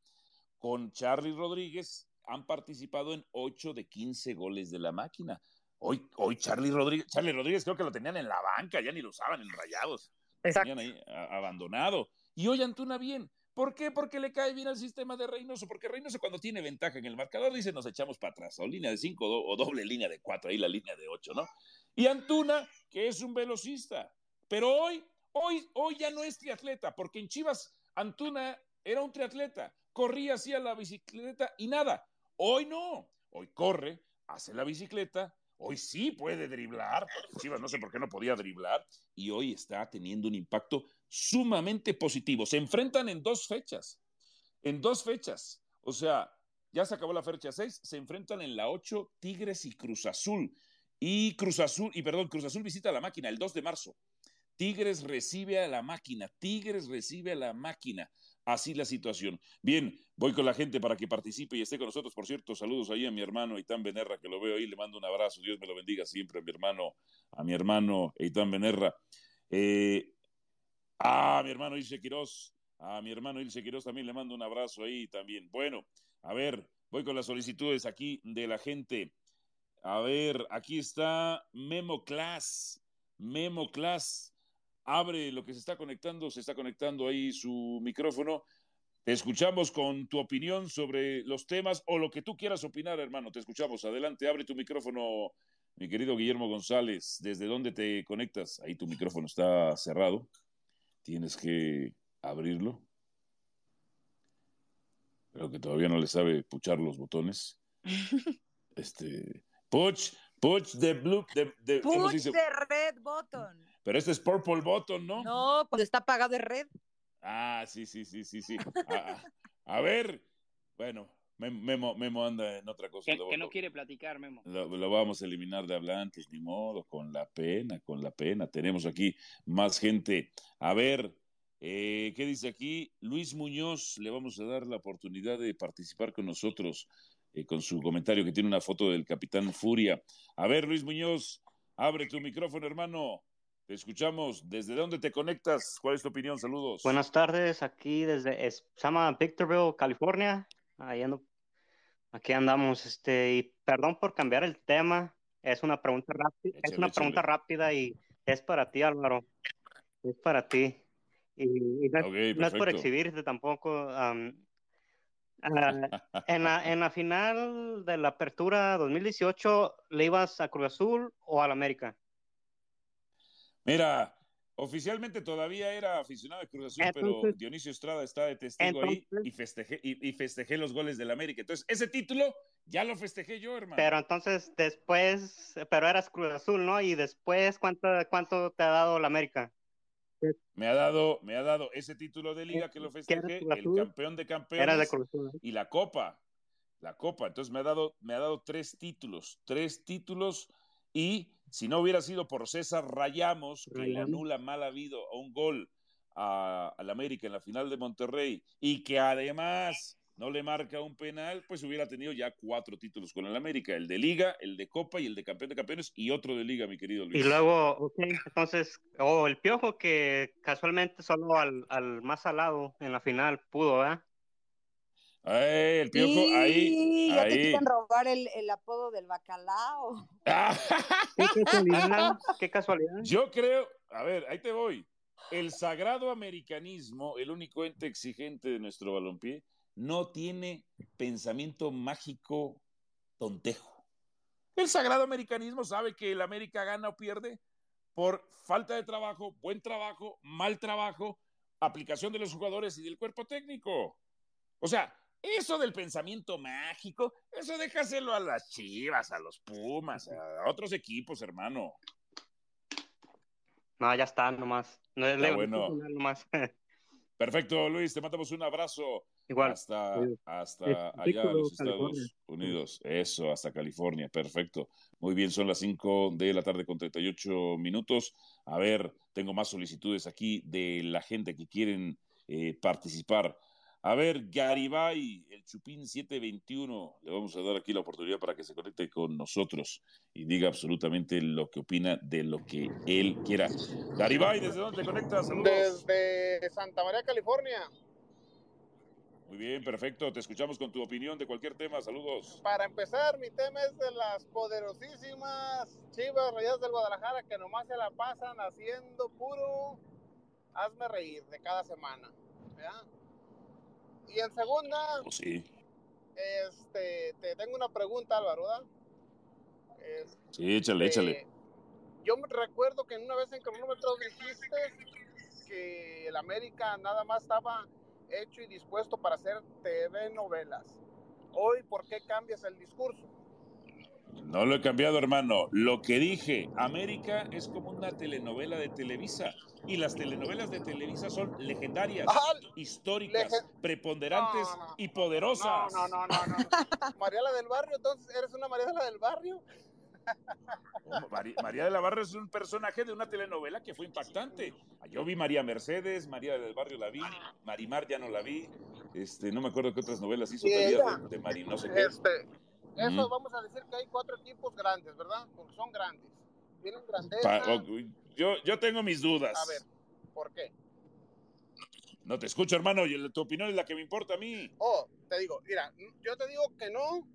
con Charlie Rodríguez han participado en 8 de 15 goles de la máquina. Hoy, hoy Charlie Rodríguez, Charlie Rodríguez creo que lo tenían en la banca, ya ni lo usaban en rayados. Exacto. Tenían ahí abandonado. Y hoy Antuna bien. ¿Por qué? Porque le cae bien al sistema de Reynoso. Porque Reynoso cuando tiene ventaja en el marcador dice nos echamos para atrás. O línea de 5 o doble línea de 4, ahí la línea de 8, ¿no? Y Antuna, que es un velocista. Pero hoy, hoy, hoy ya no es triatleta, porque en Chivas Antuna era un triatleta. Corría, hacía la bicicleta y nada. Hoy no. Hoy corre, hace la bicicleta, Hoy sí puede driblar. Chivas no sé por qué no podía driblar. Y hoy está teniendo un impacto sumamente positivo. Se enfrentan en dos fechas. En dos fechas. O sea, ya se acabó la fecha 6. Se enfrentan en la 8 Tigres y Cruz Azul. Y Cruz Azul, y perdón, Cruz Azul visita la máquina el 2 de marzo. Tigres recibe a la máquina. Tigres recibe a la máquina así la situación. Bien, voy con la gente para que participe y esté con nosotros. Por cierto, saludos ahí a mi hermano Eitan Benerra, que lo veo ahí, le mando un abrazo. Dios me lo bendiga siempre a mi hermano, a mi hermano Eitan Benerra. Eh, a mi hermano Ilse Quiroz, a mi hermano Ilse Quiroz también le mando un abrazo ahí también. Bueno, a ver, voy con las solicitudes aquí de la gente. A ver, aquí está Memo Class. Memo Class abre lo que se está conectando, se está conectando ahí su micrófono. Te escuchamos con tu opinión sobre los temas o lo que tú quieras opinar, hermano. Te escuchamos. Adelante, abre tu micrófono, mi querido Guillermo González. ¿Desde dónde te conectas? Ahí tu micrófono está cerrado. Tienes que abrirlo. Creo que todavía no le sabe puchar los botones. este, puch, puch de blue, de, de, puch de red button. Pero este es Purple Button, ¿no? No, cuando está apagado de red. Ah, sí, sí, sí, sí, sí. A, ver, bueno, Memo, Memo anda en otra cosa. Que, no quiere platicar, Memo. Lo, vamos a eliminar de hablantes, ni modo, con la pena, con la pena. Tenemos aquí más gente. A ver, eh, ¿qué dice aquí? Luis Muñoz, le vamos a dar la oportunidad de participar con nosotros eh, con su comentario que tiene una foto del Capitán Furia. A ver, Luis Muñoz, abre tu micrófono, hermano. Te escuchamos. ¿Desde dónde te conectas? ¿Cuál es tu opinión? Saludos. Buenas tardes. Aquí desde se llama Victorville, California. Ahí aquí andamos. Este, y perdón por cambiar el tema. Es una pregunta rápida. es una pregunta rápida y es para ti, Álvaro. Es para ti. Y, no, es por exhibirte tampoco. Ah, en, la, en la final de la apertura 2018, ¿le ibas a Cruz Azul o al América? Mira, Oficialmente todavía era aficionado de Cruz Azul, pero Dionisio Estrada está de testigo ahí y festejé, y, festejé los goles del América. Entonces, ese título ya lo festejé yo, hermano. Pero entonces, después, pero eras Cruz Azul, ¿no? Y después, ¿cuánto, cuánto te ha dado la América? Me ha dado, me ha dado ese título de liga que lo festejé, el campeón de campeones y la copa, la copa. Entonces me ha dado, me ha dado tres títulos, tres títulos y si no hubiera sido por César Rayamos, que le anula mal habido a un gol al América en la final de Monterrey y que además no le marca un penal, pues hubiera tenido ya cuatro títulos con el América, el de Liga, el de Copa y el de Campeón de Campeones y otro de Liga, mi querido Luis. Y luego, ok, entonces, o el Piojo que casualmente solo al, más al lado en la final pudo, ¿verdad? el piojo, ahí. Ya te quieren robar el, apodo del bacalao. ¿Qué casualidad? ¿Qué casualidad? Yo creo, a ver, ahí te voy. El sagrado americanismo, el único ente exigente de nuestro balompié, no tiene pensamiento mágico tontejo. El sagrado americanismo sabe que el América gana o pierde por falta de trabajo, buen trabajo, mal trabajo, aplicación de los jugadores y del cuerpo técnico. O sea, eso del pensamiento mágico, eso déjaselo a las chivas, a los Pumas, a otros equipos, hermano. No, ya está, nomás. No es bueno. Perfecto, Luis, te mandamos un abrazo. Igual. Hasta, hasta allá, los Estados Unidos. Eso, hasta California. Perfecto. Muy bien, son las 5 de la tarde con 38 minutos. A ver, tengo más solicitudes aquí de la gente que quieren eh, participar a ver, Garibay, el Chupín 721, le vamos a dar aquí la oportunidad para que se conecte con nosotros y diga absolutamente lo que opina de lo que él quiera. Garibay, ¿desde dónde te conectas? Saludos. Desde Santa María, California. Muy bien, perfecto. Te escuchamos con tu opinión de cualquier tema. Saludos. Para empezar, mi tema es de las poderosísimas Chivas Rayadas del Guadalajara que nomás se la pasan haciendo puro hazme reír de cada semana. ¿verdad? Y en segunda, oh, sí. este, te tengo una pregunta, Álvaro, ¿verdad? sí, échale, échale. Este, yo me recuerdo que en una vez en cronómetro dijiste que el América nada más estaba hecho y dispuesto para hacer TV novelas. Hoy, ¿por qué cambias el discurso? No lo he cambiado, hermano. Lo que dije, América es como una telenovela de Televisa. Y las telenovelas de Televisa son legendarias, ah, históricas, preponderantes y poderosas. No, no, no, no, Mariela del Barrio, entonces, ¿eres una Mariela del Barrio? María, de la Barrio es un personaje de una telenovela que fue impactante. Yo vi María Mercedes, María del Barrio la vi, Marimar ya no la vi, este, no me acuerdo qué otras novelas hizo de, de Mari, no sé qué. Este, eso vamos a decir que hay cuatro equipos grandes, ¿verdad? Porque son grandes. Tienen grandeza. yo, yo tengo mis dudas. A ver, ¿por qué? No te escucho, hermano. Tu opinión es la que me importa a mí. Oh, te digo, mira, yo te digo que no,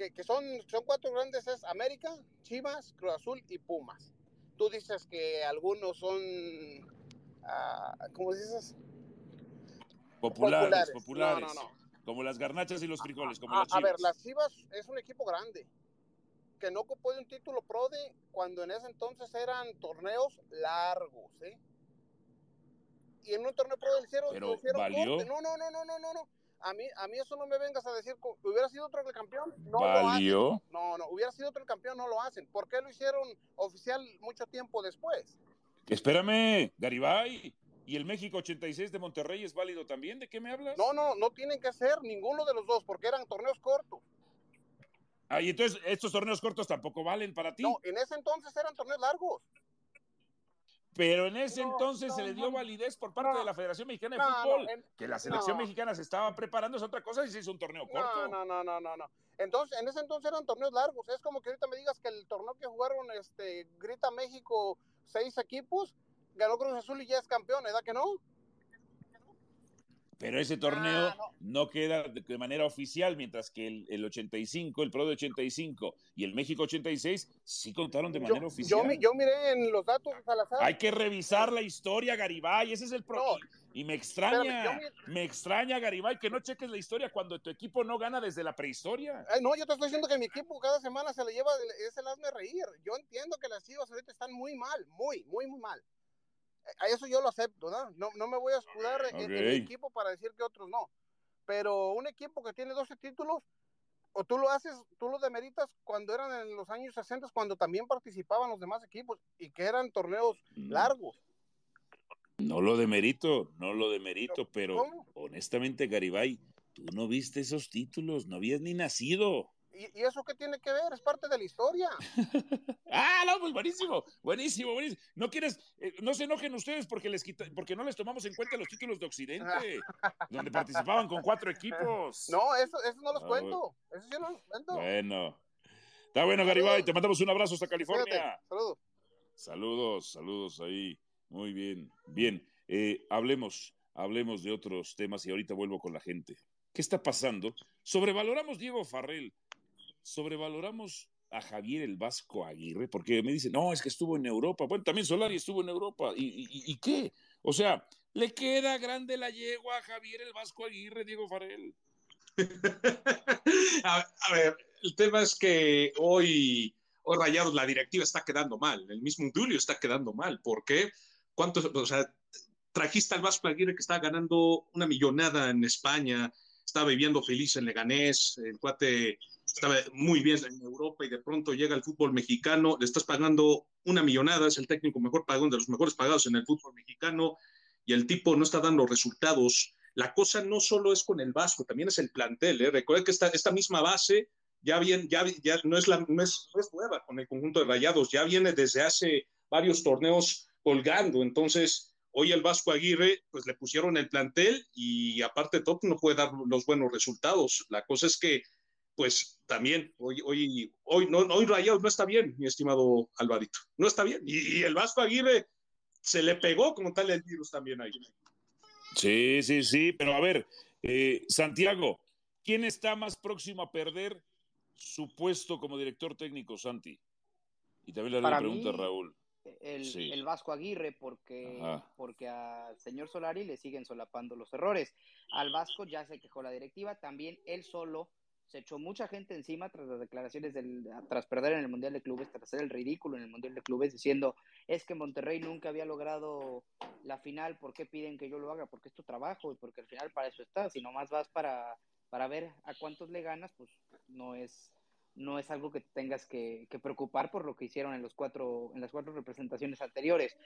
que, que son, son cuatro grandes, es América, Chivas, Cruz Azul y Pumas. Tú dices que algunos son, uh, ¿cómo dices? Populares, populares. No, no, no. Como las garnachas y los frijoles, como a, las chivas. A ver, las chivas es un equipo grande que no ocupó de un título PRODE cuando en ese entonces eran torneos largos, ¿eh? Y en un torneo PRODE hicieron, Pero ¿valió? No, no, no, no, no, no, no. A mí, a mí eso no me vengas a decir, hubiera sido otro el campeón, no ¿Valió? lo hacen. No, no, hubiera sido otro el campeón, no lo hacen. ¿Por qué lo hicieron oficial mucho tiempo después? Espérame, Garibay. ¿Y el México 86 de Monterrey es válido también? ¿De qué me hablas? No, no, no tienen que ser ninguno de los dos porque eran torneos cortos. Ah, y entonces estos torneos cortos tampoco valen para ti. No, en ese entonces eran torneos largos. Pero en ese entonces se le dio validez por parte de la Federación Mexicana de Fútbol. que la selección mexicana se estaba preparando es otra cosa y se hizo un torneo corto. No, no, no, no, no. Entonces, en ese entonces eran torneos largos. Es como que ahorita me digas que el torneo que jugaron este Grita México seis equipos ganó Cruz Azul y ya es campeón, ¿verdad que no? Pero ese torneo ah, no. queda de manera oficial, mientras que el, 85, el Pro de 85 y el México 86 sí contaron de manera oficial. Yo, miré en los datos, Salazar. Hay que revisar la historia, Garibay, ese es el problema. y me extraña, me extraña, Garibay, que no cheques la historia cuando tu equipo no gana desde la prehistoria. no, yo te estoy diciendo que mi equipo cada semana se le lleva, es el hazme reír. Yo entiendo que las chivas ahorita están muy mal, muy, muy, muy mal A eso yo lo acepto, ¿no? No, no me voy a escudar en, en mi equipo para decir que otros no. Pero un equipo que tiene 12 títulos, o tú lo haces, tú lo demeritas cuando eran en los años 60, cuando también participaban los demás equipos y que eran torneos Mm. largos. No lo demerito, no lo demerito, pero ¿Cómo? honestamente, Garibay, tú no viste esos títulos, no habías ni nacido. ¿Y, y eso qué tiene que ver? Es parte de la historia. Ah, no, pues buenísimo, buenísimo, buenísimo. No quieres, eh, no se enojen ustedes porque les quita, porque no les tomamos en cuenta los títulos de Occidente, donde participaban con cuatro equipos. No, eso, eso no los Ah, cuento. Eso sí no los cuento. Bueno. Está bueno, Garibay, te mandamos un abrazo hasta California. Saludos. Saludos, saludos ahí. Muy bien, bien. Eh, hablemos, hablemos de otros temas y ahorita vuelvo con la gente. ¿Qué está pasando? Sobrevaloramos Diego Farrell, sobrevaloramos a Javier el Vasco Aguirre, porque me dicen, no, es que estuvo en Europa. Bueno, también Solari estuvo en Europa. ¿Y, qué? O sea, le queda grande la yegua a Javier el Vasco Aguirre, Diego Farrell. a, a, ver, el tema es que hoy, hoy Rayados, la directiva está quedando mal. El mismo Julio está quedando mal. ¿Por qué? ¿Cuántos, o sea, trajiste al Vasco Aguirre que está ganando una millonada en España, estaba viviendo feliz en Leganés, el cuate estaba muy bien en Europa y de pronto llega al fútbol mexicano, le estás pagando una millonada, es el técnico mejor pagado, de los mejores pagados en el fútbol mexicano, y el tipo no está dando resultados. La cosa no solo es con el Vasco, también es el plantel. ¿eh? Recuerda que esta, esta misma base ya, bien, ya, ya no, es la, no, es, nueva con el conjunto de Rayados, ya viene desde hace varios torneos colgando. Entonces, hoy el Vasco Aguirre, pues le pusieron el plantel y aparte de todo, no puede dar los buenos resultados. La cosa es que, pues también, hoy, hoy, hoy, no, hoy Rayados no está bien, mi estimado Alvarito. No está bien. Y, y el Vasco Aguirre se le pegó como tal el virus también ahí. Sí, sí, sí, pero a ver, eh, Santiago, ¿quién está más próximo a perder su puesto como director técnico, Santi? Y también le haré una pregunta a Raúl. El, sí. el, Vasco Aguirre, porque, porque al señor Solari le siguen solapando los errores. Al Vasco ya se quejó la directiva, también él solo se echó mucha gente encima tras las declaraciones del, tras perder en el Mundial de Clubes, tras hacer el ridículo en el Mundial de Clubes, diciendo es que Monterrey nunca había logrado la final, ¿por qué piden que yo lo haga? Porque es tu trabajo y porque al final para eso estás, si nomás vas para, para ver a cuántos le ganas, pues no es, no es algo que tengas que, preocupar por lo que hicieron en los cuatro, en las cuatro representaciones anteriores.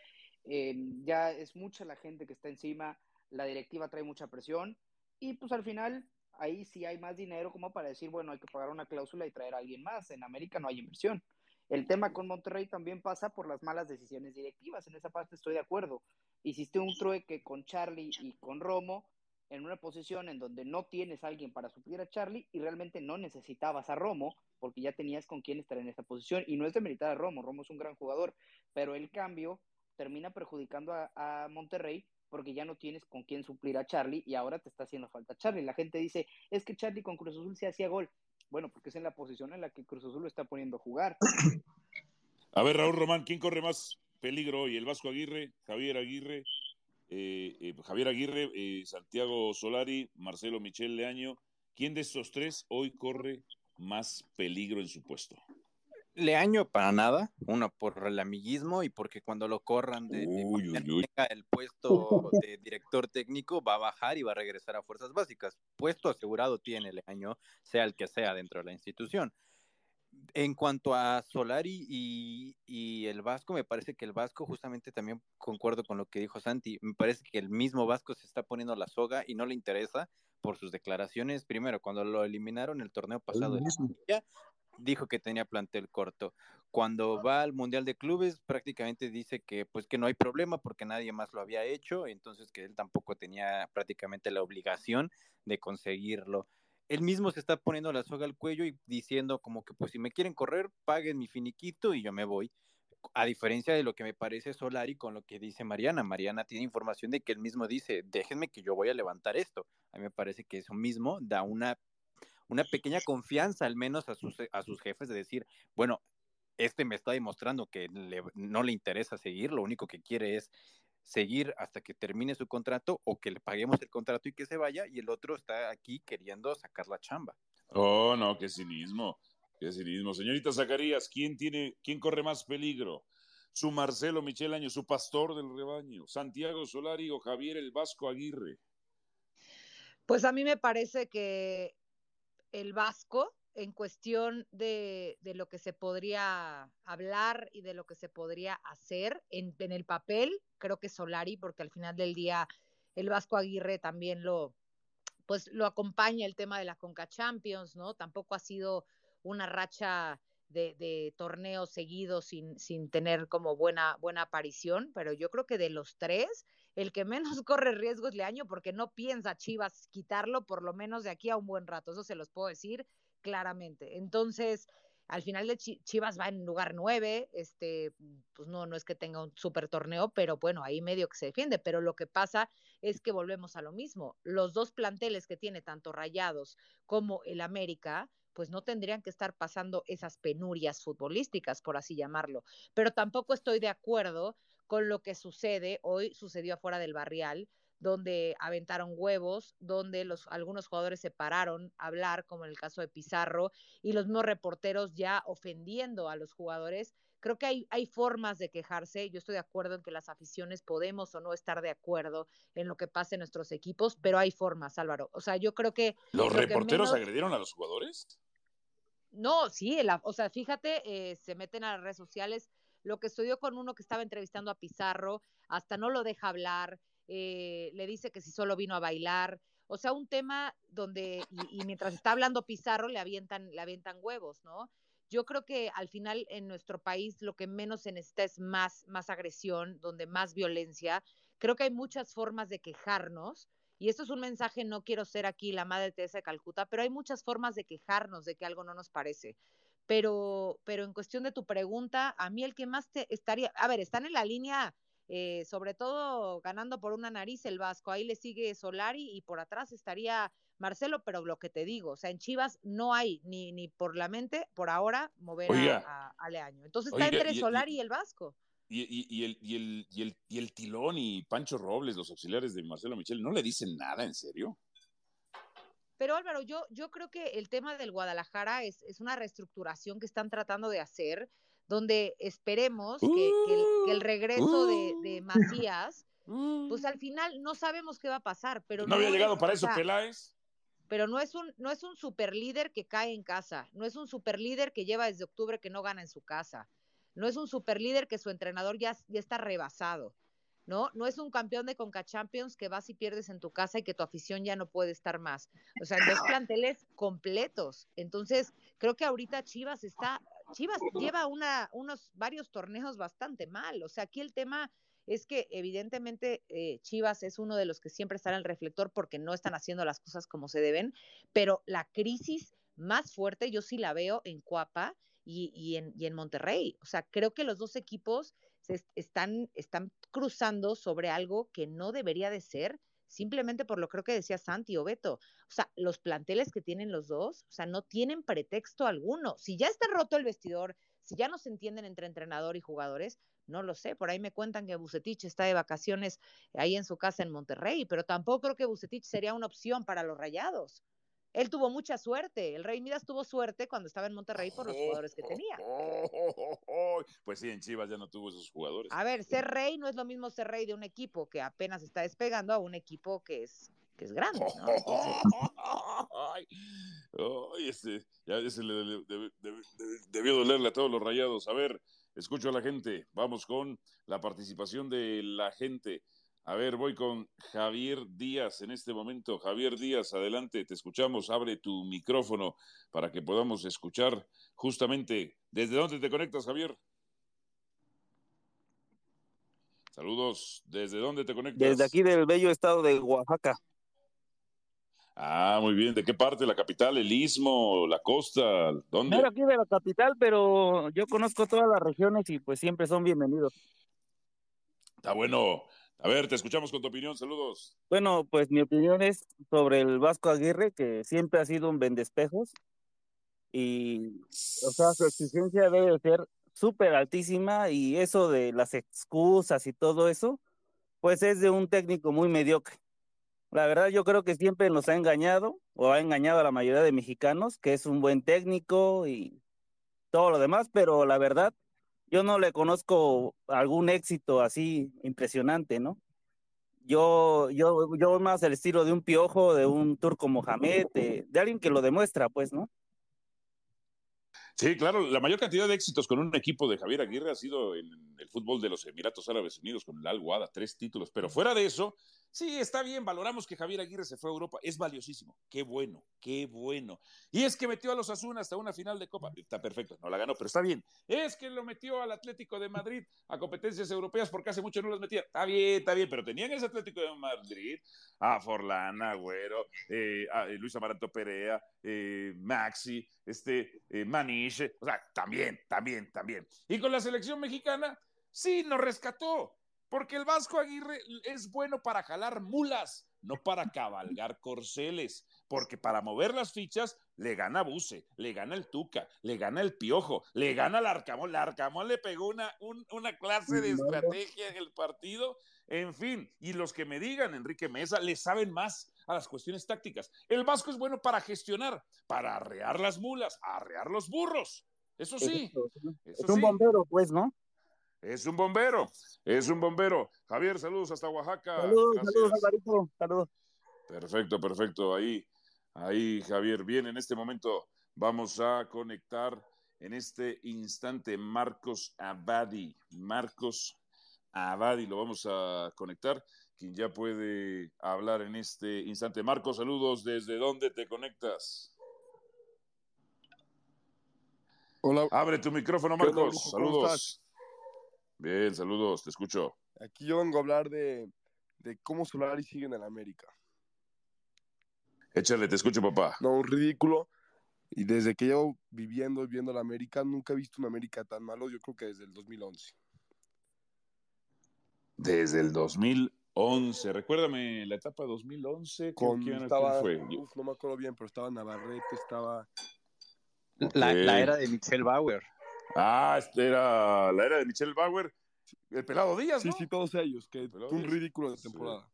Ya es mucha la gente que está encima, la directiva trae mucha presión y pues al final ahí sí hay más dinero como para decir, bueno, hay que pagar una cláusula y traer a alguien más. En América no hay inversión. El tema con Monterrey también pasa por las malas decisiones directivas. En esa parte estoy de acuerdo. Hiciste un trueque con Charlie y con Romo en una posición en donde no tienes a alguien para suplir a Charlie y realmente no necesitabas a Romo porque ya tenías con quién estar en esa posición. Y no es de meritar a Romo, Romo es un gran jugador, pero el cambio termina perjudicando a, a Monterrey porque ya no tienes con quién suplir a Charlie y ahora te está haciendo falta Charlie. La gente dice, es que Charlie con Cruz Azul se hacía gol. Bueno, porque es en la posición en la que Cruz Azul lo está poniendo a jugar. A ver, Raúl Román, ¿quién corre más peligro hoy? ¿El Vasco Aguirre, Javier Aguirre, eh, eh, Javier Aguirre, eh, Santiago Solari, Marcelo Michel Leaño? ¿Quién de estos tres hoy corre más peligro en su puesto? Leaño para nada, uno por el amiguismo y porque cuando lo corran de, de uy, uy, uy. el puesto de director técnico va a bajar y va a regresar a fuerzas básicas. Puesto asegurado tiene Leaño, sea el que sea dentro de la institución. En cuanto a Solari y, y, el Vasco, me parece que el Vasco, justamente también concuerdo con lo que dijo Santi, me parece que el mismo Vasco se está poniendo la soga y no le interesa por sus declaraciones. Primero, cuando lo eliminaron el torneo pasado, dijo que tenía plantel corto. Cuando va al Mundial de Clubes, prácticamente dice que pues que no hay problema porque nadie más lo había hecho, entonces que él tampoco tenía prácticamente la obligación de conseguirlo. Él mismo se está poniendo la soga al cuello y diciendo como que pues si me quieren correr, paguen mi finiquito y yo me voy. A diferencia de lo que me parece Solari con lo que dice Mariana. Mariana tiene información de que él mismo dice, déjenme que yo voy a levantar esto. A mí me parece que eso mismo da una una pequeña confianza al menos a sus, a sus jefes de decir, bueno, este me está demostrando que le, no le interesa seguir, lo único que quiere es seguir hasta que termine su contrato o que le paguemos el contrato y que se vaya y el otro está aquí queriendo sacar la chamba. Oh, no, qué cinismo, qué cinismo. Señorita Zacarías, ¿quién tiene, quién corre más peligro? su Marcelo Michel Año, su pastor del rebaño, Santiago Solari o Javier el Vasco Aguirre. Pues a mí me parece que el Vasco, en cuestión de, de lo que se podría hablar y de lo que se podría hacer en, en, el papel, creo que Solari, porque al final del día el Vasco Aguirre también lo, pues lo acompaña el tema de la Conca Champions, ¿no? Tampoco ha sido una racha de, de torneos seguidos sin, sin tener como buena, buena aparición, pero yo creo que de los tres, el que menos corre riesgo es Leaño porque no piensa Chivas quitarlo por lo menos de aquí a un buen rato, eso se los puedo decir claramente. Entonces, al final de Chivas va en lugar nueve, este, pues no, no es que tenga un super torneo, pero bueno, ahí medio que se defiende, pero lo que pasa es que volvemos a lo mismo. Los dos planteles que tiene tanto Rayados como el América, pues no tendrían que estar pasando esas penurias futbolísticas, por así llamarlo. Pero tampoco estoy de acuerdo con lo que sucede, hoy sucedió afuera del barrial, donde aventaron huevos, donde los, algunos jugadores se pararon a hablar, como en el caso de Pizarro, y los mismos reporteros ya ofendiendo a los jugadores. Creo que hay, hay formas de quejarse. Yo estoy de acuerdo en que las aficiones podemos o no estar de acuerdo en lo que pasa en nuestros equipos, pero hay formas, Álvaro. O sea, yo creo que. ¿Los reporteros menos... agredieron a los jugadores? No, sí, la, o sea, fíjate, eh, se meten a las redes sociales. Lo que estudió con uno que estaba entrevistando a Pizarro, hasta no lo deja hablar, eh, le dice que si solo vino a bailar, o sea, un tema donde, y, mientras está hablando Pizarro, le avientan, le avientan huevos, ¿no? Yo creo que al final en nuestro país lo que menos se necesita es más, más agresión, donde más violencia. Creo que hay muchas formas de quejarnos, y esto es un mensaje, no quiero ser aquí la madre Teresa de Calcuta, pero hay muchas formas de quejarnos de que algo no nos parece. Pero, pero en cuestión de tu pregunta, a mí el que más te estaría, a ver, están en la línea eh, sobre todo ganando por una nariz el Vasco. Ahí le sigue Solari y por atrás estaría Marcelo, pero lo que te digo, o sea, en Chivas no hay ni, ni por la mente, por ahora, mover oiga, a, a, Leaño. Entonces está oiga, entre y, Solari y, y, el Vasco. Y, y, el, y, el, y, el, y el Tilón y Pancho Robles, los auxiliares de Marcelo Michel, ¿no le dicen nada, en serio? Pero Álvaro, yo, yo creo que el tema del Guadalajara es, es una reestructuración que están tratando de hacer donde esperemos que, que, el, que el, regreso de, de, Macías, pues al final no sabemos qué va a pasar. Pero no, no había llegado para eso Peláez. Pero no es un, no es un super líder que cae en casa, no es un super líder que lleva desde octubre que no gana en su casa, no es un super líder que su entrenador ya, ya está rebasado. ¿No? No es un campeón de Conca Champions que vas y pierdes en tu casa y que tu afición ya no puede estar más. O sea, dos planteles completos. Entonces, creo que ahorita Chivas está, Chivas lleva una, unos varios torneos bastante mal. O sea, aquí el tema es que evidentemente eh, Chivas es uno de los que siempre está en el reflector porque no están haciendo las cosas como se deben, pero la crisis más fuerte yo sí la veo en Cuapa y, y, en, y en Monterrey. O sea, creo que los dos equipos se están, están cruzando sobre algo que no debería de ser, simplemente por lo creo que decía Santi o Beto. O sea, los planteles que tienen los dos, o sea, no tienen pretexto alguno. Si ya está roto el vestidor, si ya no se entienden entre entrenador y jugadores, no lo sé. Por ahí me cuentan que Bucetich está de vacaciones ahí en su casa en Monterrey, pero tampoco creo que Bucetich sería una opción para los rayados él tuvo mucha suerte. El Rey Midas tuvo suerte cuando estaba en Monterrey por los jugadores que tenía. Pues sí, en Chivas ya no tuvo esos jugadores. A ver, ser rey no es lo mismo ser rey de un equipo que apenas está despegando a un equipo que es que es grande. ¿no? Ay, ay, ese, ya ese le, le, le, debió dolerle a todos los rayados. A ver, escucho a la gente. Vamos con la participación de la gente. A ver, voy con Javier Díaz en este momento. Javier Díaz, adelante, te escuchamos. Abre tu micrófono para que podamos escuchar justamente. ¿Desde dónde te conectas, Javier? Saludos. ¿Desde dónde te conectas? Desde aquí del bello estado de Oaxaca. Ah, muy bien. ¿De qué parte? ¿La capital, el istmo, la costa? ¿Dónde? No, aquí de la capital, pero yo conozco todas las regiones y pues siempre son bienvenidos. Está bueno. A ver, te escuchamos con tu opinión, saludos. Bueno, pues mi opinión es sobre el Vasco Aguirre, que siempre ha sido un vendespejos. Y, o sea, su exigencia debe ser súper altísima y eso de las excusas y todo eso, pues es de un técnico muy mediocre. La verdad, yo creo que siempre nos ha engañado o ha engañado a la mayoría de mexicanos, que es un buen técnico y todo lo demás, pero la verdad, yo no le conozco algún éxito así impresionante, ¿no? Yo, yo, yo más el estilo de un piojo, de un turco Mohamed, de, de alguien que lo demuestra, pues, ¿no? Sí, claro, la mayor cantidad de éxitos con un equipo de Javier Aguirre ha sido en el fútbol de los Emiratos Árabes Unidos con el Al Wada, tres títulos, pero fuera de eso, Sí, está bien, valoramos que Javier Aguirre se fue a Europa, es valiosísimo, qué bueno, qué bueno. Y es que metió a los Asuna hasta una final de Copa, está perfecto, no la ganó, pero está bien. Es que lo metió al Atlético de Madrid a competencias europeas porque hace mucho no las metía, está bien, está bien, pero tenían ese Atlético de Madrid a Forlán, Agüero, eh, a eh, Luis Amaranto Perea, eh, Maxi, este, Maniche, o sea, también, también, también. Y con la selección mexicana, sí, nos rescató porque el Vasco Aguirre es bueno para jalar mulas, no para cabalgar corceles. Porque para mover las fichas le gana Buse, le gana el Tuca, le gana el Piojo, le gana el Arcamón. El Arcamón le pegó una, una clase de estrategia en el partido. En fin, y los que me digan, Enrique Mesa, le saben más a las cuestiones tácticas. El Vasco es bueno para gestionar, para arrear las mulas, arrear los burros. Eso sí. Es, un bombero, pues, ¿no? Es un bombero, es un bombero. Javier, saludos hasta Oaxaca. Saludos, saludos, Alvarito. Saludos. Perfecto, perfecto. Ahí, ahí, Javier. Bien, en este momento vamos a conectar en este instante Marcos Abadi. Marcos Abadi, lo vamos a conectar. Quien ya puede hablar en este instante. Marcos, saludos. ¿Desde dónde te conectas? Hola. Abre tu micrófono, Marcos. Saludos. Bien, saludos, te escucho. Aquí yo vengo a hablar de, de cómo Solari sigue en el América. Échale, te escucho, papá. No, un ridículo. Y desde que llevo viviendo y viendo la América, nunca he visto una América tan malo, yo creo que desde el 2011. Desde el 2011. Recuérdame la etapa 2011. Con, ¿Quién, estaba, fue? Uf, no me acuerdo bien, pero estaba Navarrete, estaba... La, la era de Michelle Bauer. Ah, este era la era de Michelle Bauer. El pelado Díaz, ¿no? Sí, sí, todos ellos, que fue un ridículo de temporada.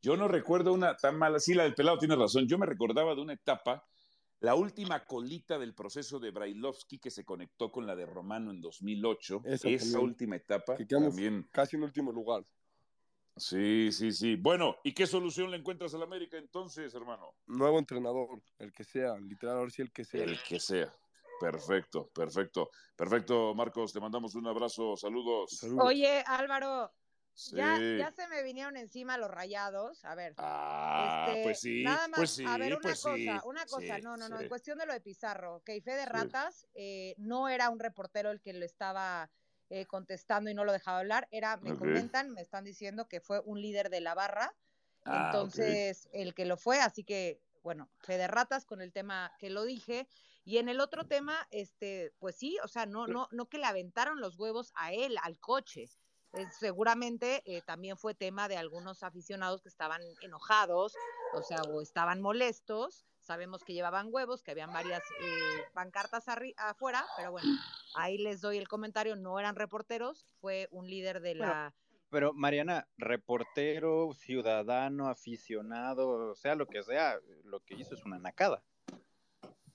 Yo no recuerdo una tan mala. Sí, la del pelado tiene razón. Yo me recordaba de una etapa, la última colita del proceso de Brailovsky que se conectó con la de Romano en 2008. Esa, última etapa. Que también... casi en último lugar. Sí, sí, sí. Bueno, ¿y qué solución le encuentras al América entonces, hermano? Nuevo entrenador, el que sea, literal, ahora sí el que sea. El que sea. Perfecto, perfecto, perfecto, Marcos, te mandamos un abrazo, saludos. Oye, Álvaro, ya, ya, se me vinieron encima los rayados, a ver. Ah, este, pues sí, nada más, pues sí, a ver, una pues cosa, una cosa, no, no, no, en cuestión de lo de Pizarro, que Fe de Ratas eh, no era un reportero el que lo estaba eh, contestando y no lo dejaba hablar, era, me comentan, me están diciendo que fue un líder de la barra, ah, entonces el que lo fue, así que, bueno, Fe de Ratas con el tema que lo dije, y en el otro tema, este, pues sí, o sea, no, no, no que le aventaron los huevos a él, al coche. seguramente eh, también fue tema de algunos aficionados que estaban enojados, o sea, o estaban molestos. Sabemos que llevaban huevos, que habían varias eh, pancartas afuera, pero bueno, ahí les doy el comentario, no eran reporteros, fue un líder de la... Pero Mariana, reportero, ciudadano, aficionado, o sea, lo que sea, lo que hizo es una nacada.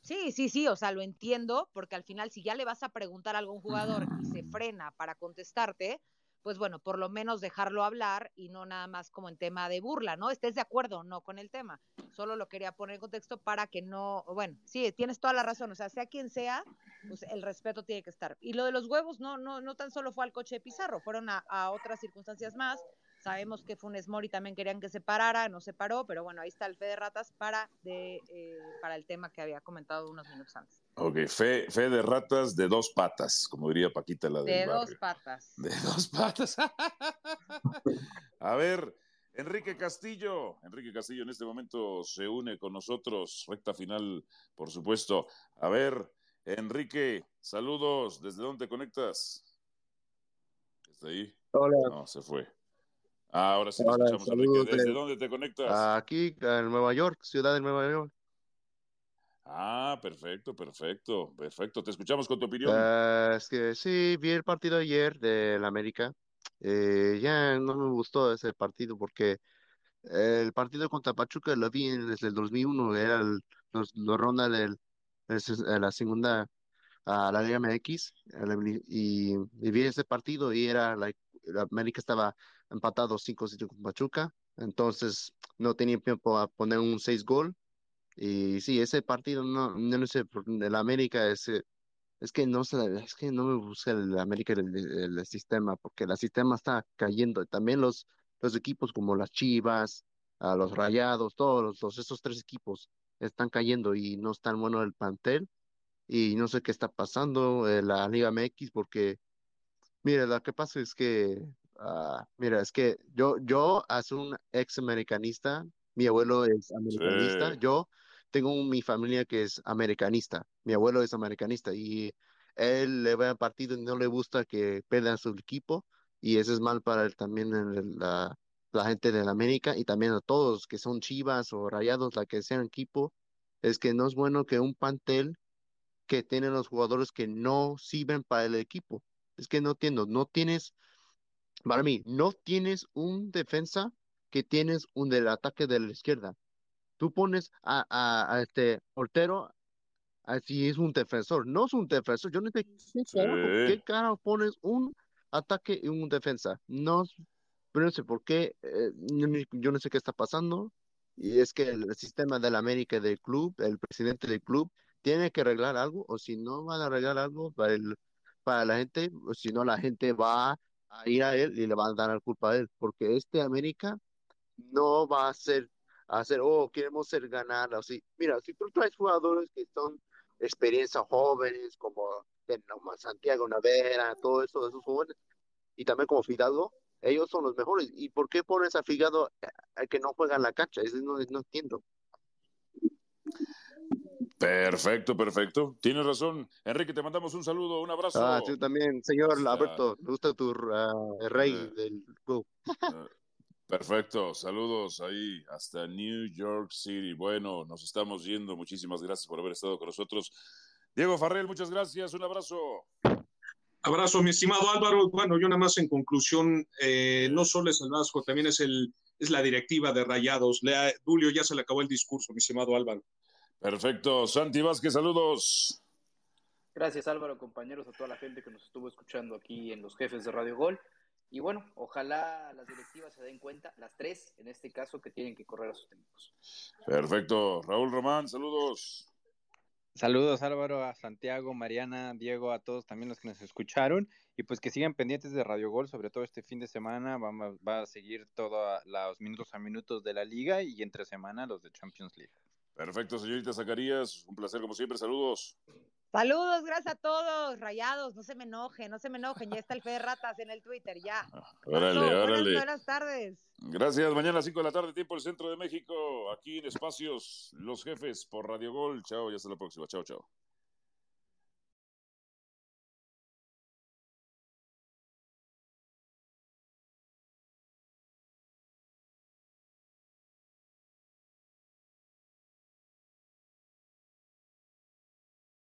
Sí, sí, sí, o sea, lo entiendo, porque al final si ya le vas a preguntar a algún jugador y se frena para contestarte, pues bueno, por lo menos dejarlo hablar y no nada más como en tema de burla, ¿no? Estés de acuerdo o no con el tema. Solo lo quería poner en contexto para que no, bueno, sí, tienes toda la razón, o sea, sea quien sea, pues el respeto tiene que estar. Y lo de los huevos no, no, no tan solo fue al coche de Pizarro, fueron a, a otras circunstancias más Sabemos que Funes Mori también querían que se parara, no se paró, pero bueno, ahí está el fe de ratas para, de, eh, para el tema que había comentado unos minutos antes. Ok, fe, fe de ratas de dos patas, como diría Paquita la De dos patas. De dos patas. A ver, Enrique Castillo. Enrique Castillo en este momento se une con nosotros. Recta final, por supuesto. A ver, Enrique, saludos. ¿Desde dónde te conectas? ¿Está ahí? Hola. No, se fue. Ah, ahora sí escuchamos, Enrique. ¿Desde dónde te conectas? Aquí, en Nueva York, ciudad de Nueva York. Ah, perfecto, perfecto, perfecto. Te escuchamos con tu opinión. Ah, es que sí, vi el partido ayer del América. Eh, ya no me gustó ese partido porque el partido contra Pachuca lo vi desde el 2001, era el, los, los ronda del, la segunda a la Liga MX y, y, vi ese partido y era like, la América estaba empatado 5-7 con Pachuca, entonces no tenía tiempo a poner un 6 gol. Y sí, ese partido no, no, sé, el América es, es que no es que no me gusta el América el, el, sistema porque el sistema está cayendo, también los, los equipos como las Chivas, a los Rayados, todos los, esos tres equipos están cayendo y no están bueno el plantel. Y no sé qué está pasando en la Liga MX porque, mira, lo que pasa es que, uh, mira, es que yo, yo, as un ex americanista, mi abuelo es americanista, yo tengo mi familia que es americanista, mi abuelo es americanista y él le va a partido y no le gusta que pierdan su equipo y eso es mal para él también la, la gente de la América y también a todos que son chivas o rayados, la que sean equipo, es que no es bueno que un pantel que tienen los jugadores que no sirven para el equipo. Es que no entiendo, no tienes, para mí, no tienes un defensa que tienes un del ataque de la izquierda. Tú pones a, a, este portero, así es un defensor, no es un defensor. Yo no sé qué cara, pones un ataque y un defensa. No, no sé por qué, eh, yo, no sé qué está pasando. Y es que el, sistema del América del club, el presidente del club, tiene que arreglar algo, o si no van a arreglar algo para, el, para la gente, o si no la gente va a ir a él y le van a dar culpa a él, porque este América no va a ser, a hacer, oh, queremos ser ganar, así. Mira, si tú traes jugadores que son experiencia jóvenes, como Santiago Navera, todo eso, esos jóvenes, y también como Fidalgo, ellos son los mejores. ¿Y por qué pones a Figado a que no juega en la cancha? Eso no, no entiendo. Perfecto, perfecto. Tienes razón. Enrique, te mandamos un saludo, un abrazo. Ah, sí, también, señor Alberto. Me gusta tu uh, rey eh, del club. Eh, perfecto, saludos ahí hasta New York City. Bueno, nos estamos yendo. Muchísimas gracias por haber estado con nosotros. Diego Farrell, muchas gracias. Un abrazo. Abrazo, mi estimado Álvaro. Bueno, yo nada más en conclusión, eh, no solo es el Vasco, también es, el, es la directiva de Rayados. Lea, Julio ya se le acabó el discurso, mi estimado Álvaro. Perfecto. Santi Vázquez, saludos. Gracias Álvaro, compañeros, a toda la gente que nos estuvo escuchando aquí en los jefes de Radio Gol. Y bueno, ojalá las directivas se den cuenta, las tres en este caso, que tienen que correr a sus tiempos. Perfecto. Raúl Román, saludos. Saludos Álvaro, a Santiago, Mariana, Diego, a todos también los que nos escucharon y pues que sigan pendientes de Radio Gol, sobre todo este fin de semana, va, va a seguir todos los minutos a minutos de la liga y entre semana los de Champions League. Perfecto, señorita Zacarías, un placer como siempre, saludos. Saludos, gracias a todos, rayados, no se me enojen, no se me enojen, ya está el fe de ratas en el Twitter, ya. Órale, órale. Buenas, tardes. Gracias, mañana a las 5 de la tarde, tiempo del centro de México, aquí en Espacios, Los Jefes por Radio Gol. Chao y hasta la próxima. Chao, chao.